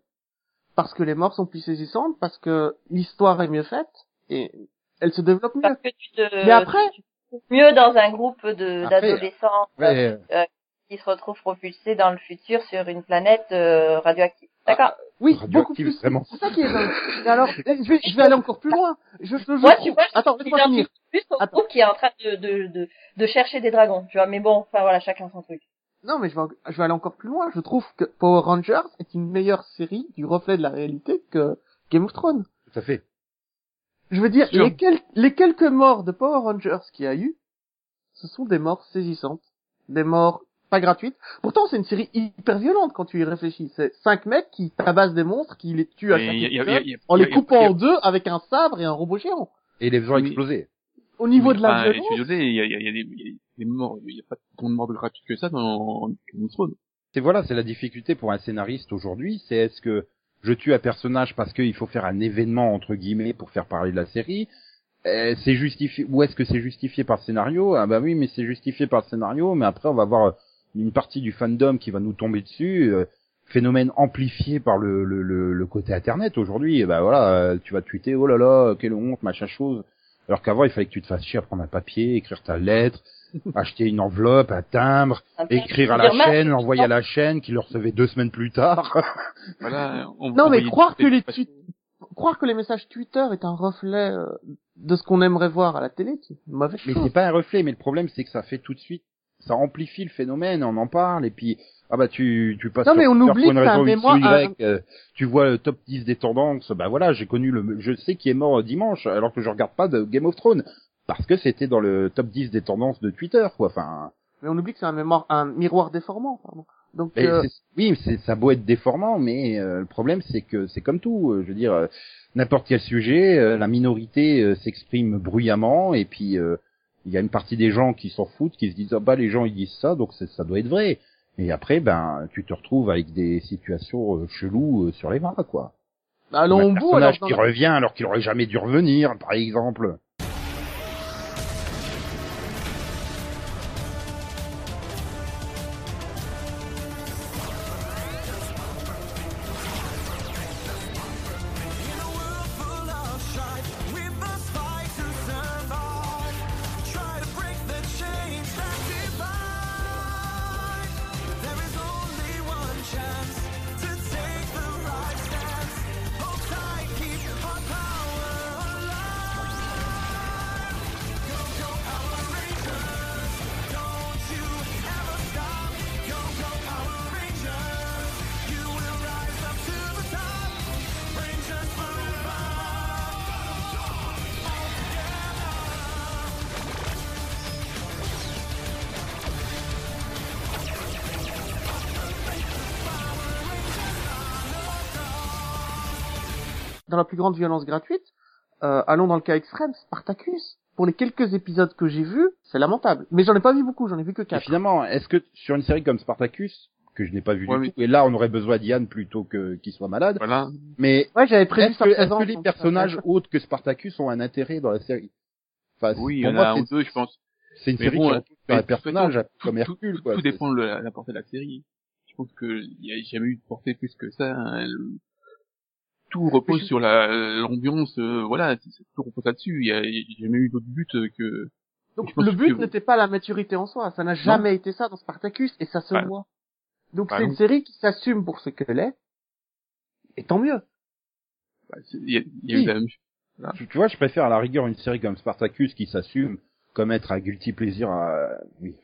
Parce que les morts sont plus saisissantes, parce que l'histoire est mieux faite, et elle se développe mieux. Parce que tu te, Mais après- tu te trouves mieux dans un groupe d'adolescents euh, Ouais, qui se retrouvent propulsés dans le futur sur une planète euh, radioactive. D'accord. Oui, Radioactive, beaucoup plus. vraiment. C'est ça qui est. Et alors, je vais, je vais aller encore plus loin. Je, je, je Moi, tu trouve- vois, je Attends, laisse-moi finir. plus Attends. groupe qui est en train de, de, de, de chercher des dragons. Tu vois, mais bon, enfin voilà, chacun son truc. Non, mais je vais, je vais aller encore plus loin. Je trouve que Power Rangers est une meilleure série du reflet de la réalité que Game of Thrones. tout à fait. Je veux dire, les, quel- les quelques morts de Power Rangers qu'il y a eu, ce sont des morts saisissantes. Des morts pas gratuites. Pourtant, c'est une série hyper violente quand tu y réfléchis. C'est cinq mecs qui tabassent des monstres, qui les tuent à chaque épisode, en les coupant en deux avec un sabre et un robot géant. Et les faisant exploser. Au niveau de la violence, il y a, il y a- il y a des, il y a des morts, il y a pas tant de morts de gratuites que ça dans Game of. C'est voilà, c'est la difficulté pour un scénariste aujourd'hui. C'est est-ce que je tue un personnage parce qu'il faut faire un événement entre guillemets pour faire parler de la série? Euh, C'est justifié ou est-ce que c'est justifié par le scénario? Ah bah oui, mais c'est justifié par le scénario, mais après on va avoir une partie du fandom qui va nous tomber dessus. euh, phénomène amplifié par le, le, le, le côté internet aujourd'hui. Et bah voilà, euh, tu vas tweeter oh là là, quelle honte, machin chose. Alors qu'avant il fallait que tu te fasses chier à prendre un papier, écrire ta lettre, acheter une enveloppe, un timbre, écrire à la chaîne, l'envoyer à la chaîne, qui le recevait deux semaines plus tard. Voilà, on, Non, on mais croire que les tweets- croire que les messages Twitter est un reflet euh, de ce qu'on aimerait voir à la télé, c'est une mauvaise Mais c'est pas un reflet, mais le problème c'est que ça fait tout de suite, ça amplifie le phénomène, on en parle, et puis ah bah tu tu passes Non, sur mais on Twitter oublie pour une raison Y, euh, tu vois le top 10 des tendances, bah voilà, j'ai connu le, je sais qui est mort dimanche, alors que je regarde pas de Game of Thrones, parce que c'était dans le top 10 des tendances de Twitter, quoi, enfin, Mais on oublie que c'est un mémoire, un miroir déformant, pardon. Donc, euh, oui, c'est ça beau être déformant, mais euh, le problème c'est que c'est comme tout, euh, je veux dire, euh, n'importe quel sujet, euh, la minorité euh, s'exprime bruyamment, et puis euh, il y a une partie des gens qui s'en foutent, qui se disent ah bah les gens ils disent ça, donc ça doit être vrai. Et après ben tu te retrouves avec des situations euh, cheloues euh, sur les bras quoi. allons un au bout, alors. personnage qui revient alors qu'il aurait jamais dû revenir, par exemple. Plus grande violence gratuite, euh, allons dans le cas extrême, Spartacus. Pour les quelques épisodes que j'ai vus, c'est lamentable. Mais j'en ai pas vu beaucoup, j'en ai vu que Et quatre. finalement, est-ce que sur une série comme Spartacus, que je n'ai pas vu Ouais, du mais- tout, et là on aurait besoin d'Ian plutôt que qu'il soit malade, Voilà. mais Ouais, j'avais prévu Est-ce que, est-ce présence. que les personnages euh, autres que Spartacus ont un intérêt dans la série? Enfin, Oui, il y en moi, a un ou deux, je pense. C'est une Mais série bon, qui euh, repose sur un personnage façon, comme tout- Hercule, tout, quoi. Tout dépend de la, la portée de la série. Je pense que il y a jamais eu de portée plus que ça. hein. Le- Tout repose sur la l'ambiance. euh, voilà, tout repose là-dessus. Il y a, il y a jamais eu d'autre but euh, que. Donc le but que- n'était pas la maturité en soi, ça n'a jamais été ça dans Spartacus et ça se Bah, voit. Donc bah c'est non. une série qui s'assume pour ce qu'elle est. Et tant mieux. bah, y a, il y a Oui. eu la même Tu, tu vois, je préfère à la rigueur une série comme Spartacus qui s'assume comme être un guilty plaisir à, oui,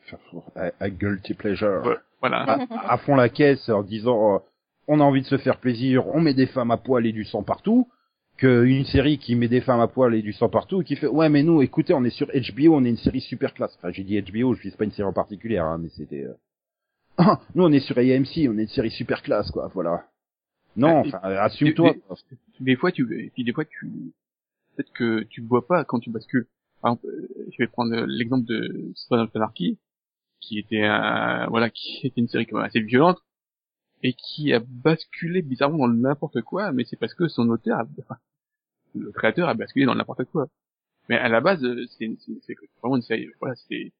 à, à guilty pleasure. Ouais. Voilà. À, à fond la caisse en disant, euh, on a envie de se faire plaisir, on met des femmes à poil et du sang partout, qu'une série qui met des femmes à poil et du sang partout et qui fait, ouais, mais nous, écoutez, on est sur HBO, on est une série super classe. Enfin, j'ai dit HBO, je vise pas une série en particulier, hein, mais c'était, euh, Ah, nous, on est sur AMC, on est une série super classe, quoi, voilà. Non, Et- enfin, assume-toi. et- des fois tu et puis des fois tu peut-être que tu vois pas quand tu bascules par exemple euh, je vais prendre euh, l'exemple de Sons of Anarchy qui était un voilà qui était une série quand même assez violente et qui a basculé bizarrement dans n'importe quoi mais c'est parce que son auteur a- enfin, le créateur a basculé dans n'importe quoi mais à la base euh, c'est vraiment une série voilà c'était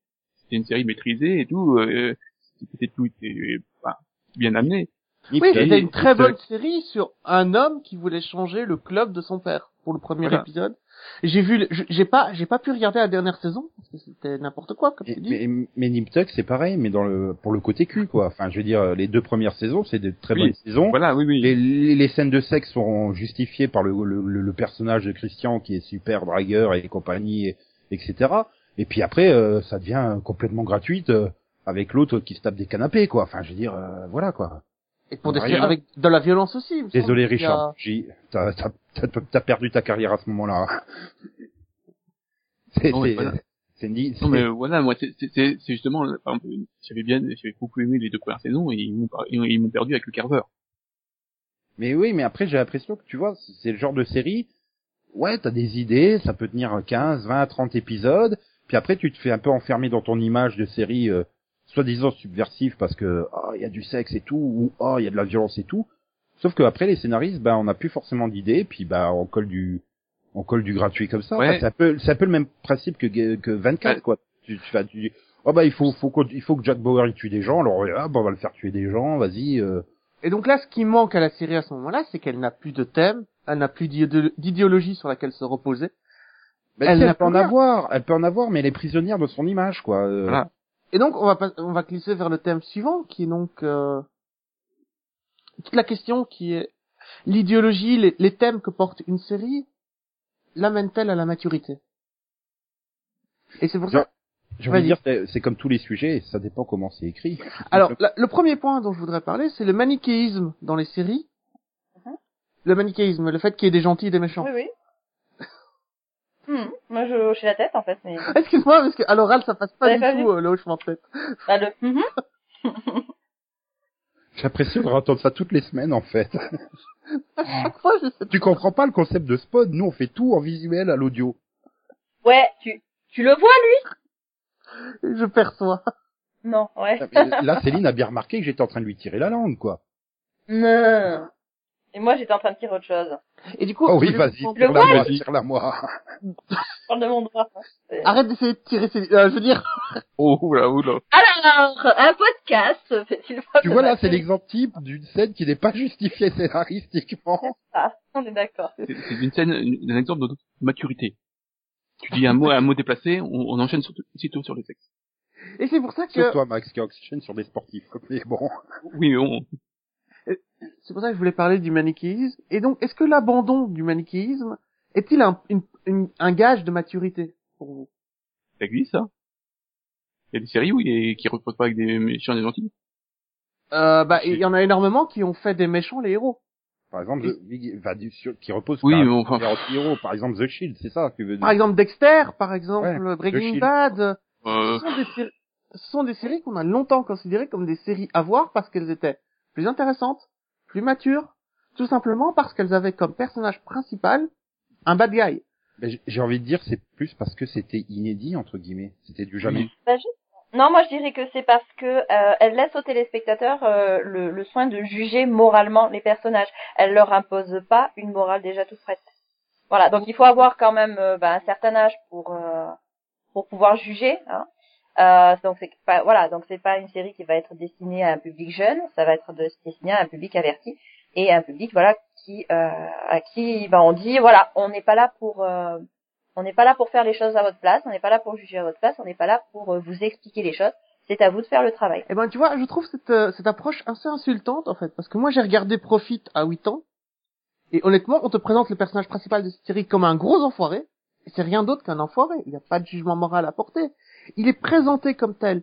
une série maîtrisée et tout euh, c'était tout était enfin, bien amené Oui, c'était une très bonne série sur un homme qui voulait changer le club de son père pour le premier Voilà. épisode. J'ai vu, j'ai pas, j'ai pas pu regarder la dernière saison parce que c'était n'importe quoi comme Mais, tu dis. mais, mais Nip Tuck, c'est pareil, mais dans le pour le côté cul, quoi. Enfin, je veux dire, les deux premières saisons, c'est des très Oui, bonnes saisons. voilà oui oui Les, les, les scènes de sexe sont justifiées par le, le, le- le personnage de Christian qui est super dragueur et compagnie, et- etc. Et puis après, euh, ça devient complètement gratuite euh, avec l'autre qui se tape des canapés, quoi. Enfin, je veux dire, euh, voilà, quoi. Et pour des avec de la violence aussi. Désolé, a- Richard. J'ai- T'as t'as- t'as- t'as perdu ta carrière à ce moment-là. C'est Non, mais c'est- voilà. c'est une- Non mais voilà, moi c'est c'est- c'est c'est justement, euh, par exemple, j'avais bien, j'avais beaucoup aimé les deux premières saisons et ils m'ont ils ils m'ont perdu avec le Carver. Mais oui, mais après j'ai l'impression que tu vois, c'est le genre de série, ouais, t'as des idées, ça peut tenir 15, 20, 30 épisodes, puis après tu te fais un peu enfermer dans ton image de série euh, soi-disant subversive parce que oh, il y a du sexe et tout, ou oh, il y a de la violence et tout. Sauf que après les scénaristes, ben on n'a plus forcément d'idées, puis ben on colle du on colle du gratuit comme ça. Ouais. Enfin, c'est un peu c'est un peu le même principe que que 24 Ouais. quoi. Tu, tu, tu dis oh bah il faut faut qu'on- il faut que Jack Bauer il tue des gens, alors ah, bah, on va le faire tuer des gens, vas-y. euh. Et donc là, ce qui manque à la série à ce moment-là, c'est qu'elle n'a plus de thème, elle n'a plus d'idéolo- d'idéologie sur laquelle se reposer. Ben, Elle si, n'a elle peut en avoir, elle peut en avoir, mais elle est prisonnière de son image, quoi. Euh, Voilà. Et donc, on va pas, on va glisser vers le thème suivant, qui est donc euh, toute la question qui est l'idéologie, les, les thèmes que porte une série, l'amène-t-elle à la maturité? Et c'est pour ça. J'ai envie de Vas-y. dire, c'est- comme tous les sujets, ça dépend comment c'est écrit. Alors, la- le premier point dont je voudrais parler, c'est le manichéisme dans les séries. Mhm. Le manichéisme, le fait qu'il y ait des gentils et des méchants. Oui, oui. Hmm, Moi, je hochais la tête, en fait, mais... Excuse-moi, parce qu'à l'oral, ça passe pas du pas tout, euh, le hochement de tête. Bah, le... Mhm. J'apprécie de entendre ça toutes les semaines, en fait. À chaque fois, j'essaie de... tu comprends pas le concept de spot, nous on fait tout en visuel à l'audio. Ouais, tu, tu le vois, lui? Je perçois. Non, ouais. Là, Céline a bien remarqué que j'étais en train de lui tirer la langue, quoi. Non. Et moi, j'étais en train de tirer autre chose. Et du coup, Oh oui, vas-y, vous- Le tire-la moi, Vas-y. tire-la moi. Je parle de mon doigt. Euh, Arrête d'essayer de tirer ces... euh, je veux dire, Oh, oula, oula. Alors, un podcast, fait-il pas Tu vois là, c'est l'exemple type d'une scène qui n'est pas justifiée scénaristiquement. Ah, on est d'accord. C'est c'est une scène, une- un exemple de maturité. Tu dis un mot, un mot déplacé, on, on enchaîne surtout, aussitôt sur le sexe. et c'est pour ça que, toi, Max, qui oxygène sur des sportifs. Mais bon. Oui, mais on, c'est pour ça que je voulais parler du manichéisme. Et donc, est-ce que l'abandon du manichéisme est-il un, une- une- un gage de maturité pour vous? ça existe, ça. Il y a des séries où il y a- qui reposent pas avec des méchants et des gentils. Euh, bah, il y en a énormément qui ont fait des méchants les héros. Par exemple, The- enfin, du- sur- qui repose Oui, un enfin- héros. Par exemple, The Shield, c'est ça que tu veux dire. Par exemple, Dexter, par exemple, Ouais, Breaking The. Bad. Euh, Ce sont des séries, ce sont des séries qu'on a longtemps considérées comme des séries à voir parce qu'elles étaient plus intéressantes, plus matures, tout simplement parce qu'elles avaient comme personnage principal un bad guy. J'ai envie de dire, c'est plus parce que c'était inédit, entre guillemets. C'était du jamais. Bah, je- Non, moi je dirais que c'est parce que euh, elle laisse aux téléspectateurs euh, le, le soin de juger moralement les personnages. Elle leur impose pas une morale déjà toute prête. Voilà, donc il faut avoir quand même euh, bah, un certain âge pour euh, pour pouvoir juger. Hein. Euh, donc c'est pas voilà, donc c'est pas une série qui va être destinée à un public jeune, ça va être de- destiné à un public averti et un public voilà qui euh, à qui bah, on dit voilà, on n'est pas là pour euh, on n'est pas là pour faire les choses à votre place, on n'est pas là pour juger à votre place, on n'est pas là pour euh, vous expliquer les choses. C'est à vous de faire le travail. Eh ben, tu vois, je trouve cette, euh, cette approche assez insultante, en fait, parce que moi, j'ai regardé Profit à 8 ans, et honnêtement, on te présente le personnage principal de cette série comme un gros enfoiré, c'est rien d'autre qu'un enfoiré. Il n'y a pas de jugement moral à porter. Il est présenté comme tel.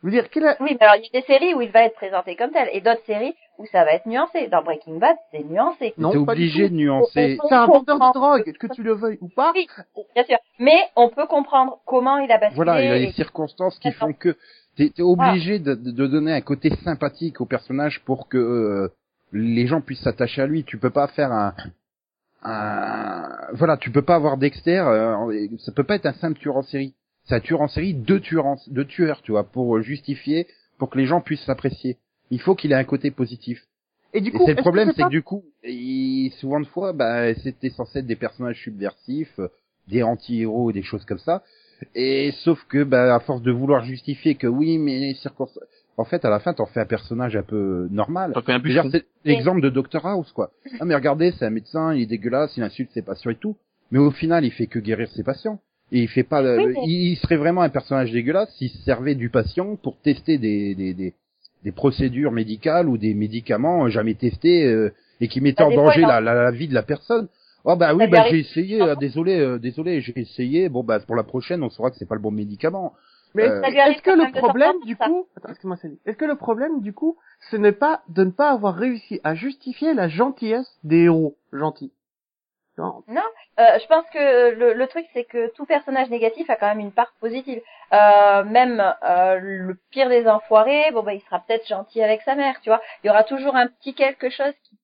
Je veux dire, quelle est... Oui, mais alors il y a des séries où il va être présenté comme tel, et d'autres séries où ça va être nuancé. Dans Breaking Bad, c'est nuancé. Non, T'es obligé de nuancer. C'est un vendeur de drogue, que tu le veuilles ou pas. Oui, bien sûr. Mais on peut comprendre comment il a basculé. Voilà, il y a et- des circonstances qui font que t'es es obligé de, de- de donner un côté sympathique au personnage pour que euh, les gens puissent s'attacher à lui. Tu peux pas faire un, un voilà, tu peux pas avoir Dexter. euh, ça peut pas être un simple tueur en série. C'est un tueur en série, deux tueurs, en- deux tueurs, tu vois, pour justifier, pour que les gens puissent s'apprécier. Il faut qu'il ait un côté positif. Et du Et coup, c'est le problème, que c'est pas- que du coup, il- souvent de fois, bah, c'était censé être des personnages subversifs, euh, des anti-héros et des choses comme ça. Et sauf que, bah, à force de vouloir justifier que oui, mais les circonstances, en fait, à la fin, t'en fais un personnage un peu normal. ça dire, peu c'est l'exemple de Dr House, quoi. Ah, mais regardez, c'est un médecin, il est dégueulasse, il insulte ses patients et tout. Mais au final, il fait que guérir ses patients. Et il fait pas, le- Oui, le- mais- il, il serait vraiment un personnage dégueulasse s'il se servait du patient pour tester des, des, des, des procédures médicales ou des médicaments jamais testés euh, et qui mettaient Bah, en fois, danger la, la, la vie de la personne. Oh bah oui, bah j'ai essayé, euh, désolé, euh, désolé, j'ai essayé. Bon bah pour la prochaine, on saura que c'est pas le bon médicament. Mais Euh, est-ce que le problème, du coup, excuse-moi. Est-ce que le problème, du coup, ce n'est pas de ne pas avoir réussi à justifier la gentillesse des héros gentils? Non. Euh, je pense que le, le truc, c'est que tout personnage négatif a quand même une part positive. Euh, même euh, le pire des enfoirés, bon bah il sera peut-être gentil avec sa mère, tu vois. Il y aura toujours un petit quelque chose qui,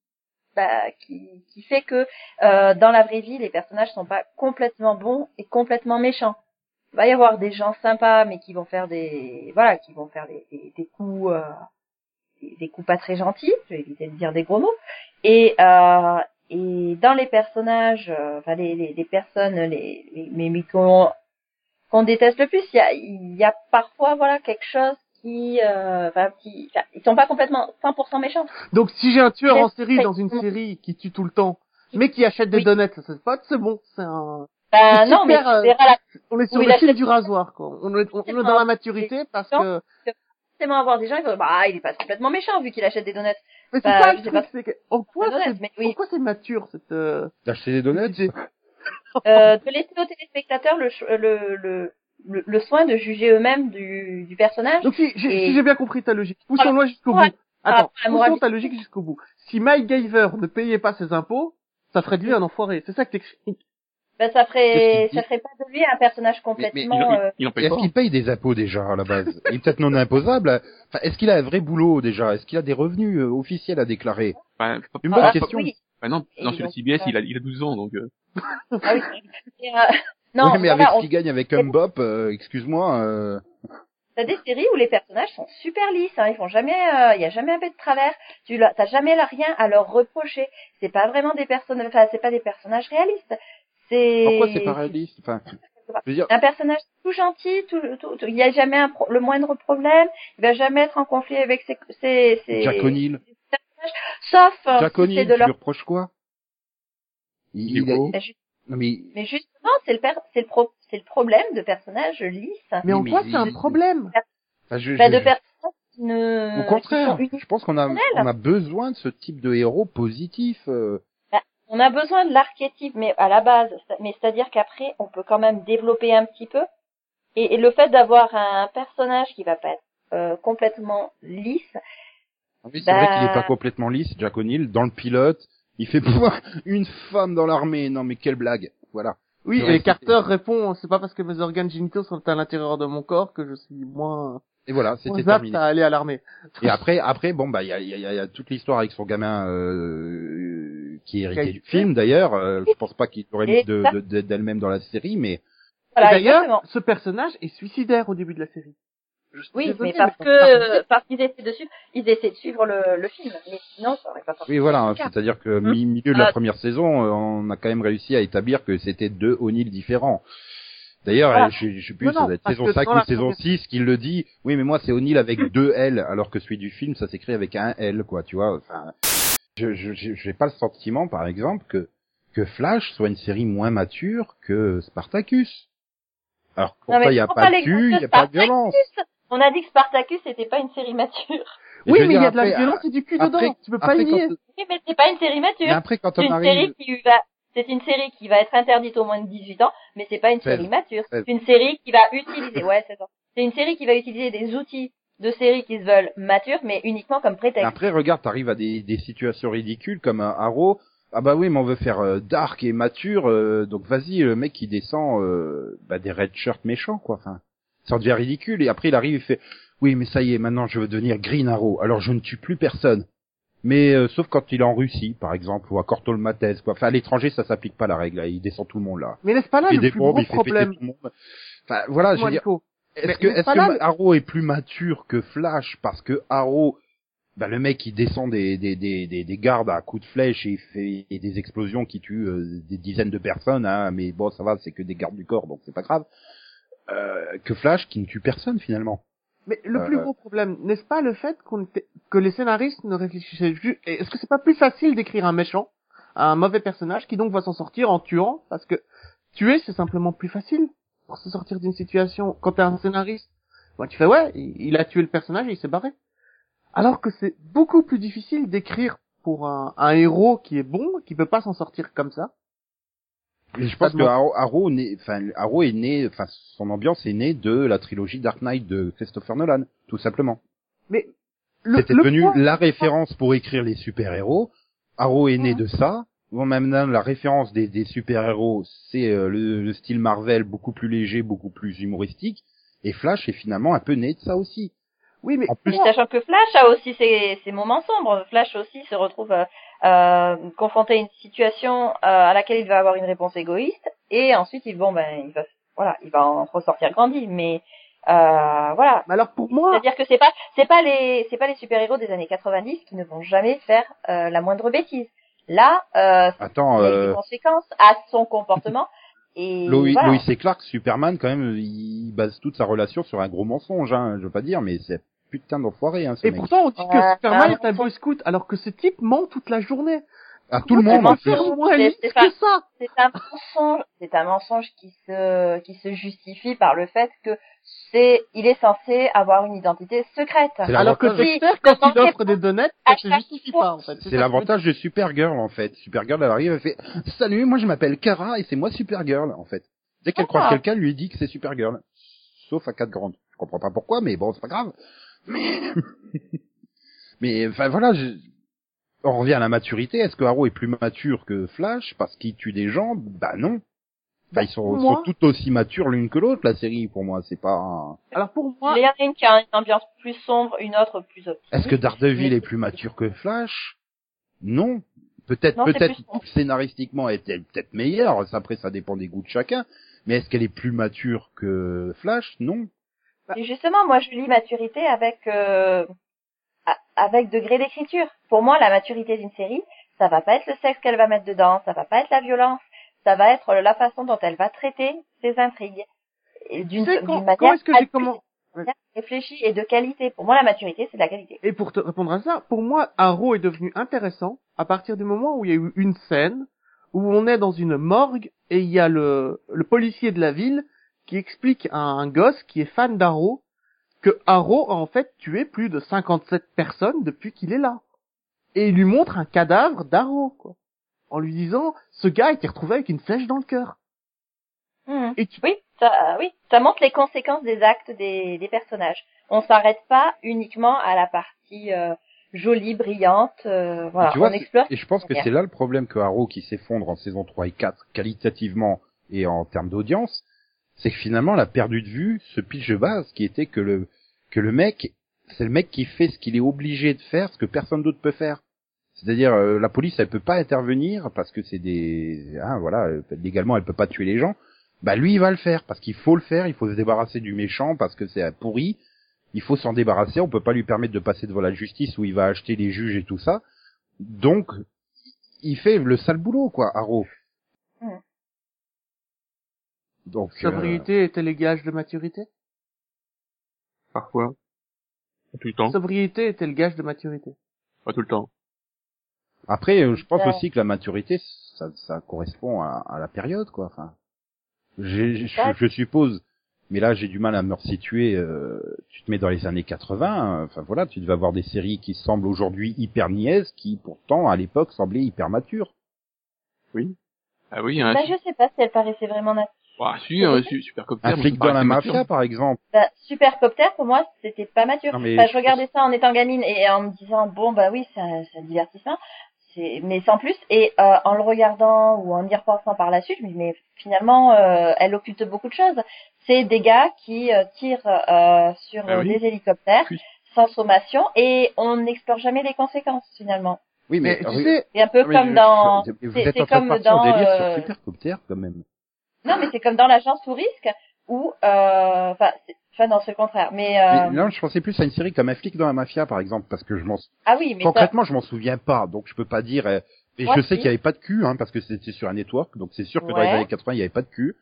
bah, qui, qui fait que euh, dans la vraie vie, les personnages sont pas complètement bons et complètement méchants. Il va y avoir des gens sympas, mais qui vont faire des, voilà, qui vont faire des, des, des coups, euh, des, des coups pas très gentils. Je vais éviter de dire des gros mots. Et euh, et dans les personnages, euh, enfin les, les, les personnes, les, les mais, mais qu'on qu'on déteste le plus, il y a, y a parfois voilà quelque chose qui, euh, enfin, qui, enfin, ils sont pas complètement 100% méchants. Donc, si j'ai un tueur en série dans une série qui tue tout le temps, mais qui achète des Oui. donuts à ses potes, c'est bon, c'est un, Ben non, mais euh, la on est sur le il fil du rasoir, quoi. On est, on, on est dans la maturité parce que, forcément avoir des gens qui vont dire, bah il est pas complètement méchant vu qu'il achète des donuts. mais c'est Bah, ça je sais pas. c'est que, en quoi c'est, oui. mature, cette, euh, D'acheter des donuts euh, de laisser aux téléspectateurs le, le, le, le, le soin de juger eux-mêmes du, du personnage. Donc si j'ai Et- si j'ai bien compris ta logique, poussons-moi jusqu'au bout. Attends, Ah, poussons ta logique jusqu'au bout. Si Mike Giver ne payait pas ses impôts, ça ferait de lui un enfoiré. C'est ça que t'expliques. Ben, ça ferait, ça ferait pas de lui un personnage Il, complètement. il, euh, il en paye Est-ce qu'il paye des impôts déjà à la base? Il est peut-être non imposable. Enfin, est-ce qu'il a un vrai boulot déjà? Est-ce qu'il a des revenus euh, officiels à déclarer? Pas- Une pas- bonne ah, question. oui. Bah non, non, sur le CBS, euh, il a, il a 12 ans, donc, euh, Ah oui. Et, euh, non, Ouais, mais voilà, avec ce qu'il gagne avec Humbop, euh, excuse-moi. Euh... T'as des séries où les personnages sont super lisses, hein, ils font jamais, euh, il y a jamais un peu de travers. Tu l'as- t'as jamais là rien à leur reprocher. C'est pas vraiment des personnages, enfin c'est pas des personnages réalistes. C'est Pourquoi c'est pas réaliste Enfin, dire, un personnage tout gentil, tout, tout, tout- il y a jamais un pro- le moindre problème. Il va jamais être en conflit avec ses, ses, ses Jack O'Neill. sauf euh, Jack si O'Neill, de tu leur. lui reproches quoi? Il, Il est beau. Non mais Mais justement, c'est le per- c'est le pro- c'est le problème de personnages lisses. Mais en quoi c'est un problème? Enfin, je- Bah, je- de je- personnages qui ne. Au contraire, je pense qu'on a, on a besoin de ce type de héros positif. euh. On a besoin de l'archétype, mais à la base, mais c'est-à-dire qu'après, on peut quand même développer un petit peu. Et, et le fait d'avoir un personnage qui va pas être euh, complètement lisse, Oui, c'est Bah- vrai qu'il est pas complètement lisse, Jack O'Neill, dans le pilote, il fait pouvoir une femme dans l'armée. Non mais quelle blague. Voilà. Oui, et Carter répond, c'est pas parce que mes organes génitaux sont à l'intérieur de mon corps que je suis moins, Et voilà, c'était terminé. à aller à l'armée. Et après, après, bon bah il y a, il y, a, il y a toute l'histoire avec son gamin euh, qui est hérité Qui a du film d'ailleurs. Euh, je pense pas qu'il aurait mis de- de- d'elle-même dans la série, mais voilà, D'ailleurs, exactement. ce personnage est suicidaire au début de la série. Je Oui, désolé, mais parce que parce qu'ils essaient de suivre, ils essaient de suivre le, le film, mais sinon ça aurait pas forcément oui voilà, cas. c'est-à-dire que mi milieu de la Ah. première saison, euh, on a quand même réussi à établir que c'était deux O'Neill différents. D'ailleurs, Voilà. euh, je, je sais plus, Non, ça doit être saison que 5 dans ou saison première- 6 qu'il le dit. Oui, mais moi c'est O'Neill avec deux L, alors que celui du film, ça s'écrit avec un L, quoi, tu vois. Enfin, je je je- j'ai pas le sentiment, par exemple, que que Flash soit une série moins mature que Spartacus. Alors pourquoi il y a pas de cul, il y a pas de Spartacus. violence. On a dit que Spartacus n'était pas une série mature. Et Oui, mais il y a de la violence et du cul après- dedans. Tu peux pas le nier. Oui, mais c'est pas une série mature. Mais après, quand C'est on une arrive, série qui va, c'est une série qui va être interdite au moins de 18 ans, mais c'est pas une série mature. C'est une série qui va utiliser, ouais, c'est ça. C'est une série qui va utiliser des outils de séries qui se veulent matures, mais uniquement comme prétexte. Après, regarde, t'arrives à des, des situations ridicules comme un Arrow. Ah bah oui, mais on veut faire euh, dark et mature, euh, donc vas-y, le mec qui descend euh, bah, des red shirts méchants, quoi. Enfin, ça devient ridicule. Et après, il arrive et fait, oui, mais ça y est, maintenant je veux devenir Green Arrow. Alors je ne tue plus personne. Mais euh, sauf quand il est en Russie, par exemple, ou à Corto Maltese, quoi. Enfin, à l'étranger, ça s'applique pas la règle. Là. Il descend tout le monde là. Mais n'est-ce pas là il fait le plus gros problème. Enfin, voilà, je veux dire, Nico. Est-ce que, là- Arrow est plus mature que Flash parce que Arrow, bah le mec il descend des des des des, des gardes à coups de flèche et il fait et des explosions qui tuent euh, des dizaines de personnes, hein, mais bon ça va, c'est que des gardes du corps donc c'est pas grave. Euh, que Flash qui ne tue personne finalement. Mais le Euh, plus gros problème, n'est-ce pas le fait qu'on que les scénaristes ne réfléchissaient juste... Est-ce que c'est pas plus facile d'écrire un méchant, un mauvais personnage, qui donc va s'en sortir en tuant? Parce que tuer, c'est simplement plus facile pour se sortir d'une situation. Quand t'es un scénariste, bah, tu fais ouais, il a tué le personnage et il s'est barré. Alors que c'est beaucoup plus difficile d'écrire pour un, un héros qui est bon, qui peut pas s'en sortir comme ça. Et je pense que Arrow, Arrow, né- enfin Arrow est né, enfin son ambiance est née de la trilogie Dark Knight de Christopher Nolan, tout simplement. Mais C'était devenu point- la référence pour écrire les super-héros. Arrow est né Mhm. de ça. Bon, maintenant, la référence des, des super-héros, c'est euh, le, le style Marvel beaucoup plus léger, beaucoup plus humoristique. Et Flash est finalement un peu né de ça aussi. Oui, mais En plus, Mais Sachant que Flash a aussi ses, ses moments sombres. Flash aussi se retrouve euh, euh, confronté à une situation euh, à laquelle il va avoir une réponse égoïste et ensuite il bon ben il va voilà il va en ressortir grandi. Mais euh, voilà, mais alors pour moi, c'est-à-dire que c'est pas c'est pas les c'est pas les super héros des années 90 qui ne vont jamais faire euh, la moindre bêtise. Là, euh, attends, il y a euh, des conséquences à son comportement et Lois, voilà. Lois et Clark, Superman, quand même, il base toute sa relation sur un gros mensonge, hein, je veux pas dire, mais c'est putain d'enfoiré, hein, ce et mec. pourtant on dit que Ouais, Superman est un boy scout, alors que ce type ment toute la journée. À tout le monde, c'est un mensonge, c'est un mensonge qui se qui se justifie par le fait que c'est, il est censé avoir une identité secrète. Alors que Dexter, quand il offre des donuts, ça se justifie pas, en fait. C'est l'avantage de Supergirl en fait. Supergirl elle arrive, elle fait "Salut, moi je m'appelle Kara et c'est moi Supergirl" en fait. Dès qu'elle croise quelqu'un, lui dit que c'est Supergirl. Sauf à quatre grandes. Je comprends pas pourquoi, mais bon, c'est pas grave. Mais mais enfin voilà, je- on revient à la maturité. Est-ce que Arrow est plus mature que Flash parce qu'il tue des gens? Bah non. Enfin, ils sont, sont tout aussi matures l'une que l'autre, la série, pour moi. C'est pas. un- Alors pour moi, Il y en a une qui a une ambiance plus sombre, une autre plus optimiste. Est-ce que Daredevil Mais- est plus mature que Flash? Non. Peut-être, peut-être scénaristiquement est-elle peut-être meilleure. Après, ça dépend des goûts de chacun. Mais est-ce qu'elle est plus mature que Flash? Non. Et justement, moi, je lis maturité avec euh, a- avec degré d'écriture. Pour moi, la maturité d'une série, ça va pas être le sexe qu'elle va mettre dedans, ça va pas être la violence, ça va être la façon dont elle va traiter ses intrigues d'une manière quand est-ce que j'ai comment- réfléchie et de qualité. Pour moi, la maturité, c'est de la qualité. Et pour te répondre à ça, pour moi, Arrow est devenu intéressant à partir du moment où il y a eu une scène où on est dans une morgue et il y a le, le policier de la ville qui explique à un gosse qui est fan d'Arrow que Arrow a en fait tué plus de 57 personnes depuis qu'il est là. Et il lui montre un cadavre d'Arrow, quoi. En lui disant, ce gars a été retrouvé avec une flèche dans le cœur. Mhm. Et tu Oui, ça, oui, ça montre les conséquences des actes des, des personnages. On s'arrête pas uniquement à la partie euh, jolie, brillante. euh, voilà, tu vois, on explore. Et je pense que c'est là le problème que Arrow qui s'effondre en saison 3 et 4 qualitativement et en termes d'audience, c'est que finalement elle a perdu de vue ce pitch de base qui était que le que le mec c'est le mec qui fait ce qu'il est obligé de faire, ce que personne d'autre peut faire. C'est-à-dire euh, la police elle peut pas intervenir parce que c'est des hein, voilà euh, légalement elle peut pas tuer les gens. Bah lui il va le faire parce qu'il faut le faire, il faut se débarrasser du méchant parce que c'est pourri. Il faut s'en débarrasser, on peut pas lui permettre de passer devant la justice où il va acheter les juges et tout ça. Donc il fait le sale boulot quoi, Arrow. Mm. Donc euh, Sobriété était les gages de maturité? Parfois. Pas tout le temps. Sobriété était le gage de maturité? Pas tout le temps. Après, euh, je pense Ouais. aussi que la maturité, ça, ça correspond à, à la période, quoi. Enfin, je, je suppose, mais là, j'ai du mal à me resituer. euh, tu te mets dans les années 80, euh, enfin voilà, tu devais avoir des séries qui semblent aujourd'hui hyper niaises, qui pourtant à l'époque semblaient hyper matures. Oui. Ah oui, hein, Bah, je sais pas si elle paraissait vraiment naturelle. Ah, si, hein, su- Supercopter. Un moi, flic ça me dans la mafia, mature. par exemple. Bah, Supercopter, pour moi, c'était pas mature. Non, mais Enfin, je je regardais ça en étant gamine et en me disant, bon, bah oui, un divertissement. C'est, mais sans plus. Et euh, en le regardant ou en y repensant par la suite, je me dis, mais finalement, euh, elle occulte beaucoup de choses. C'est des gars qui euh, tirent euh, sur euh, oui. des hélicoptères sans sommation et on n'explore jamais les conséquences finalement. Oui, mais, Mais tu oui, sais, C'est un peu mais comme je- dans... c'est- comme dans, délire euh, sur Supercopter, quand même. Non, mais c'est comme dans l'agence sous risque où... euh, Enfin, c'est- enfin, non, c'est le contraire. Mais... euh, Mais non, je pensais plus à une série comme un flic dans la mafia, par exemple, parce que je m'en Ah oui, mais ça, Concrètement, je m'en souviens pas, donc je peux pas dire. euh, Et Moi, je sais si. qu'il y avait pas de cul, hein, parce que c'était sur un network, donc c'est sûr que dans les années 80, il y avait pas de cul.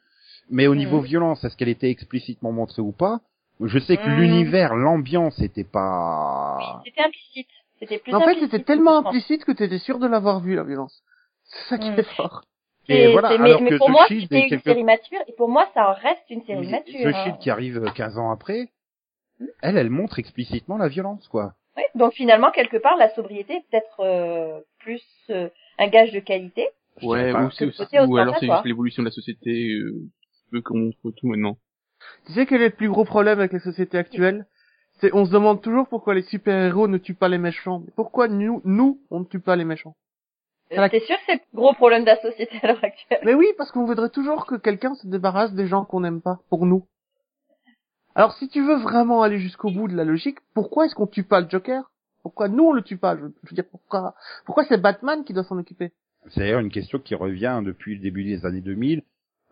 Mais au niveau Mhm. violence, est-ce qu'elle était explicitement montrée ou pas? Je sais que Mhm. l'univers, l'ambiance, était pas. c'était implicite. C'était plus en fait, c'était tellement implicite que t'étais sûr de l'avoir vu, la violence. C'est ça qui Mm. est fort. Et voilà, mais, alors mais que pour The moi, Shield c'était une quelque- série mature, et pour moi, ça en reste une série mature. The hein. Shield qui arrive 15 ans après, elle, elle montre explicitement la violence, quoi. Oui, donc finalement, quelque part, la sobriété est peut-être euh, plus euh, un gage de qualité. Ouais, ou, c'est ou alors c'est juste l'évolution de la société, euh, peu qu'on montre tout maintenant. Tu sais quel est le plus gros problème avec les sociétés actuelles C'est on se demande toujours pourquoi les super-héros ne tuent pas les méchants. Mais pourquoi nous, nous, on ne tue pas les méchants? Euh. C'est sûr que c'est le gros problème de la société à l'heure actuelle? Mais oui, parce qu'on voudrait toujours que quelqu'un se débarrasse des gens qu'on n'aime pas, pour nous. Alors si tu veux vraiment aller jusqu'au bout de la logique, pourquoi est-ce qu'on tue pas le Joker? Pourquoi nous on le tue pas? Je, je veux dire pourquoi Pourquoi c'est Batman qui doit s'en occuper? C'est d'ailleurs une question qui revient depuis le début des années 2000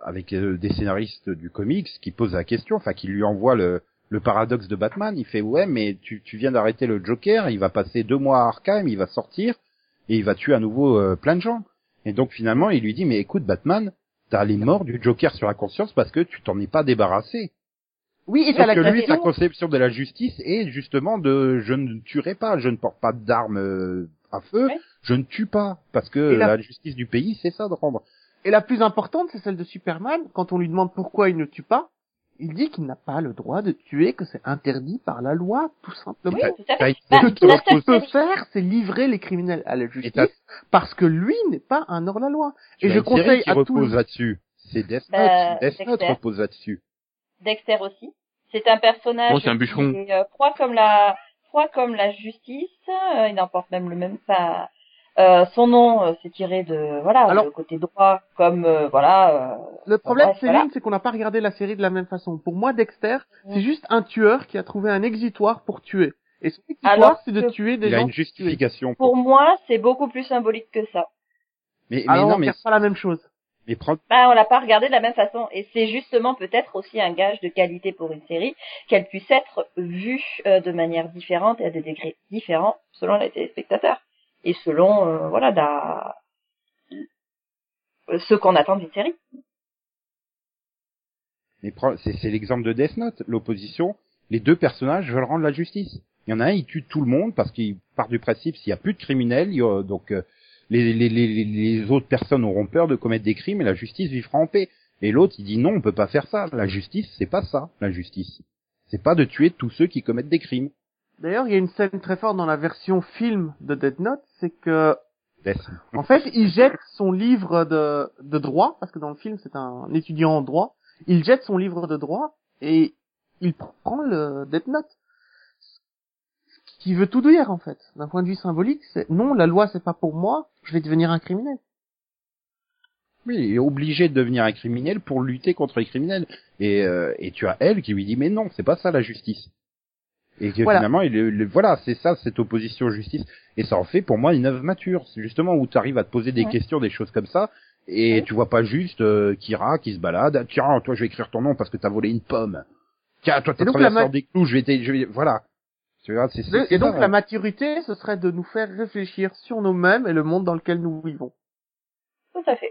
avec euh, des scénaristes du comics qui posent la question, enfin qui lui envoient le, le paradoxe de Batman. Il fait ouais, mais tu, tu viens d'arrêter le Joker, il va passer deux mois à Arkham, il va sortir et il va tuer à nouveau euh, plein de gens. Et donc finalement, il lui dit mais écoute Batman, t'as les morts du Joker sur la conscience parce que tu t'en es pas débarrassé. Oui, et Sauf la que lui, sa conception de la justice est justement de je ne tuerai pas, je ne porte pas d'armes euh, à feu, Ouais. je ne tue pas parce que la- la justice du pays c'est ça de rendre. Et la plus importante, c'est celle de Superman. Quand on lui demande pourquoi il ne tue pas, Il dit qu'il n'a pas le droit de tuer, que c'est interdit par la loi, tout simplement. Oui, tout à fait. Bah, ce qu'il peut série- faire, c'est livrer les criminels à la justice, parce que lui n'est pas un hors-la-loi. Et je conseille qui à tous repose là-dessus. C'est Death Note. Bah, Death Note Dexter. repose là-dessus. Dexter aussi. C'est un personnage c'est un bûcheron. qui est euh, froid comme la froid comme la justice. euh, il emporte même le même. Euh, son nom, euh, c'est tiré de voilà Alors- le côté droit, comme euh, voilà. euh, Le problème, Céline, voilà. c'est qu'on n'a pas regardé la série de la même façon. Pour moi, Dexter, Mm. c'est juste un tueur qui a trouvé un exitoire pour tuer. Et son exitoire, Alors c'est de que tuer des Il a gens. une justification. Pour moi, c'est beaucoup plus symbolique que ça. Mais, mais Alors, non, on mais, pas la même chose. mais prends, Bah, on l'a pas regardé de la même façon, et c'est justement peut-être aussi un gage de qualité pour une série qu'elle puisse être vue euh, de manière différente et à des degrés différents selon les téléspectateurs et selon euh, voilà la... ce qu'on attend d'une série. mais c'est, l'exemple de Death Note. L'opposition, les deux personnages veulent rendre la justice. Il y en a un, il tue tout le monde parce qu'il part du principe s'il y a plus de criminels, il y a- donc euh, les, les, les- les autres personnes auront peur de commettre des crimes et la justice vivra en paix. Et l'autre, il dit non, on peut pas faire ça. La justice, c'est pas ça, la justice. C'est pas de tuer tous ceux qui commettent des crimes. D'ailleurs, il y a une scène très forte dans la version film de Dead Note, c'est que, en fait, il jette son livre de, de droit, parce que dans le film, c'est un étudiant en droit. Il jette son livre de droit et il prend le Dead Note. Ce qui veut tout dire, en fait. D'un point de vue symbolique, c'est non, la loi, c'est pas pour moi, je vais devenir un criminel. Oui, il est obligé de devenir un criminel pour lutter contre les criminels. Et, euh, et tu as elle qui lui dit mais non, c'est pas ça la justice. Et que Voilà. finalement, il, est- le- voilà, c'est ça cette opposition justice. Et ça en fait pour moi une œuvre mature. C'est justement où tu arrives à te poser des Ouais. questions, des choses comme ça. Et Ouais. tu vois pas juste euh, Kira qui se balade. Tiens, toi je vais écrire ton nom parce que t'as volé une pomme. Tiens, toi t'as traversé la ma- des clous, je vais t'aider. je vais- Voilà. Tu vois, c'est, c'est, c'est Et donc, ça, la maturité, ce serait de nous faire réfléchir sur nous-mêmes et le monde dans lequel nous vivons. Tout à fait.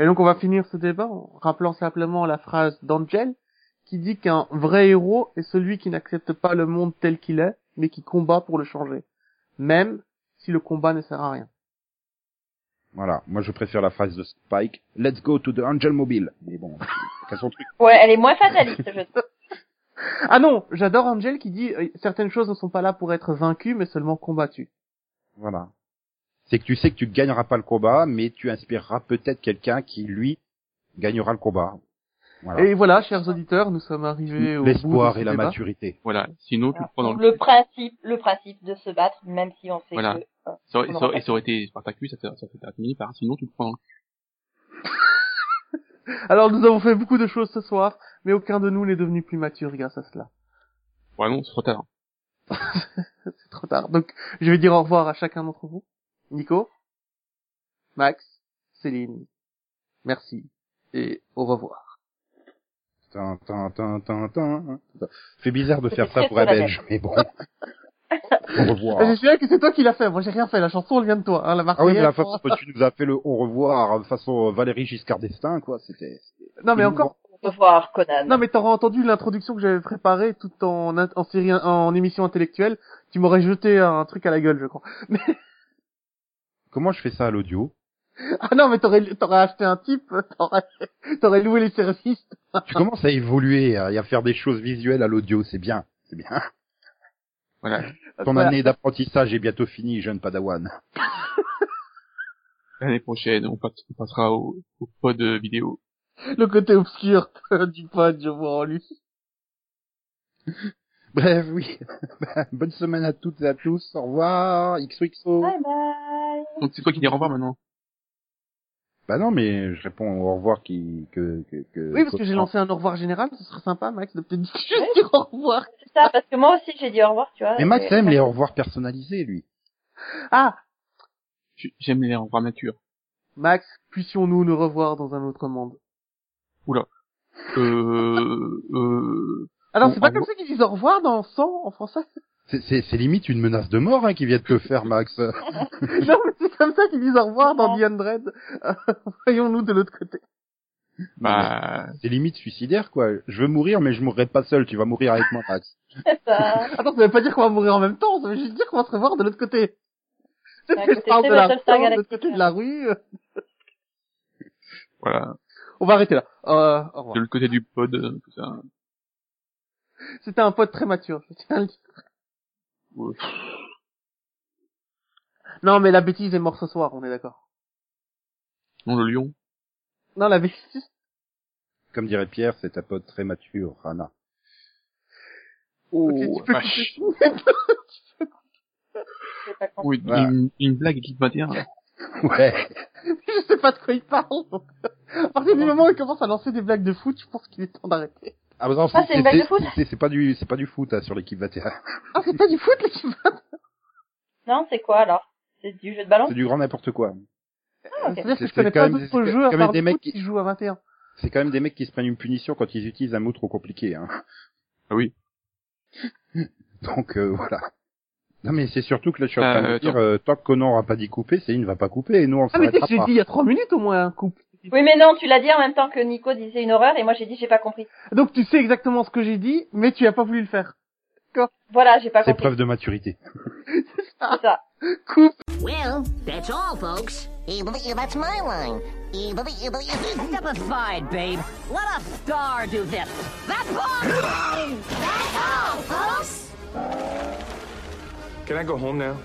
Et donc on va finir ce débat en rappelant simplement la phrase d'Angel qui dit qu'un vrai héros est celui qui n'accepte pas le monde tel qu'il est, mais qui combat pour le changer. Même si le combat ne sert à rien. Voilà. Moi je préfère la phrase de Spike. Let's go to the Angel Mobile. Mais bon, c'est son truc? Ouais, elle est moins fataliste, je trouve. Ah non, j'adore Angel qui dit euh, certaines choses ne sont pas là pour être vaincues, mais seulement combattues. Voilà. C'est que tu sais que tu gagneras pas le combat, mais tu inspireras peut-être quelqu'un qui, lui, gagnera le combat. Voilà. Et voilà, chers auditeurs, nous sommes arrivés au bout L'espoir et la débat. maturité. Voilà. Sinon, tu le prends dans le... Le principe, le principe de se battre, même si on sait Voilà. que euh, Ça aurait, on ça aura aurait- ça aurait été Spartacus, ça fait, ça fait terminer par sinon tu le prends dans le Alors nous avons fait beaucoup de choses ce soir, mais aucun de nous n'est devenu plus mature grâce à cela. Ouais, non, c'est trop tard. C'est trop tard. Donc, je vais dire au revoir à chacun d'entre vous. Nico, Max, Céline, merci et au revoir. C'est bizarre de faire ça pour un belge, mais bon. Au revoir. Ah, Je suis là que c'est toi qui l'as fait. Moi, j'ai rien fait. La chanson, elle vient de toi. Hein, la Ah oui, mais la Marseillaise. façon dont tu nous as fait le au revoir de façon euh, Valérie Giscard d'Estaing, quoi, c'était... Non, mais encore. Au revoir, Conan. Non, mais t'aurais entendu l'introduction que j'avais préparée tout en, en série, en émission intellectuelle. Tu m'aurais jeté un truc à la gueule, je crois. Comment je fais ça à l'audio? Ah non, mais t'aurais, t'aurais acheté un type, t'aurais, t'aurais loué les services. Tu commences à évoluer et à faire des choses visuelles à l'audio, c'est bien, c'est bien. Voilà. Ton Voilà. année d'apprentissage est bientôt finie, jeune padawan. L'année prochaine, on, passe- on passera au, au pod vidéo. Le côté obscur du pod, je vois en lui. Bref, oui. Bonne semaine à toutes et à tous. Au revoir. XOXO. Bye bye. Donc c'est toi qui dis au revoir maintenant. Bah non, mais je réponds au revoir qui, que, que, que- Oui, parce que j'ai lancé un au revoir général. Ce serait sympa, Max, de peut-être juste Ouais. dire au revoir. C'est ça, parce que moi aussi j'ai dit au revoir, tu vois. Mais Max aime les au revoir personnalisés, lui. Ah, J'aime les au revoir nature. Max, puissions-nous nous revoir dans un autre monde? Euh, euh, Alors, c'est pas comme ça qu'ils disent au revoir dans 100 en français? C'est, c'est, c'est limite une menace de mort hein, qui vient de te faire, Max. Non, mais c'est comme ça qu'ils disent au revoir dans Non. The Undread. Euh, Voyons-nous de l'autre côté. bah, C'est limite suicidaire, quoi. Je veux mourir, mais je mourrai pas seul. Tu vas mourir avec moi, Max. C'est ça. Attends, ça veut pas dire qu'on va mourir en même temps, ça veut juste dire qu'on va se revoir de l'autre côté. Peut-être que je parle c'est de la de l'autre côté de la rue. voilà. On va arrêter là. Euh, au revoir. De l'autre côté du pod, euh, tout ça. C'était un pote très mature, je tiens à le dire. Non, mais la bêtise est morte ce soir, on est d'accord. Non, le lion. Non, la bêtise... Comme dirait Pierre, c'est ta pote très mature, Rana. Oh, Ok, tu peux vache. compris. Oui, Voilà. une, une blague équipe 21. là. Ouais. je sais pas de quoi il parle. donc, À partir du moment où il commence à lancer des blagues de foot, je pense qu'il est temps d'arrêter. Ah, bah non, Ah, c'est une blague de foot c'est- C'est pas du, c'est pas du foot, hein, sur l'équipe 21. Ah, c'est pas du foot, l'équipe Non, c'est quoi alors? C'est du jeu de ballon? C'est du grand n'importe quoi. Ah. C'est-à-dire que C'est- je connais c'est quand pas même- d'autres c'est jeux à quand même part des mecs qui- qui jouent à 21. C'est quand même des mecs qui se prennent une punition quand ils utilisent un mot trop compliqué, hein. Ah oui. Donc, euh, voilà. Non, mais c'est surtout que là, je suis en Euh, train de dire, euh, tant que Conan aura pas dit couper, c'est il ne va pas couper, et nous, on Ah, mais tu sais s'arrêtera que j'ai dit il y a trois minutes au moins un couple. Oui, mais non, tu l'as dit en même temps que Nico disait une horreur et moi j'ai dit j'ai pas compris. Donc tu sais exactement ce que j'ai dit, mais tu as pas voulu le faire. Voilà, j'ai pas C'est compris. preuve de maturité. C'est ça. Coupe. Well, that's all, folks. That's my line. Step aside, babe. Let a star do this. That's all. That's all, folks. Can I go home now?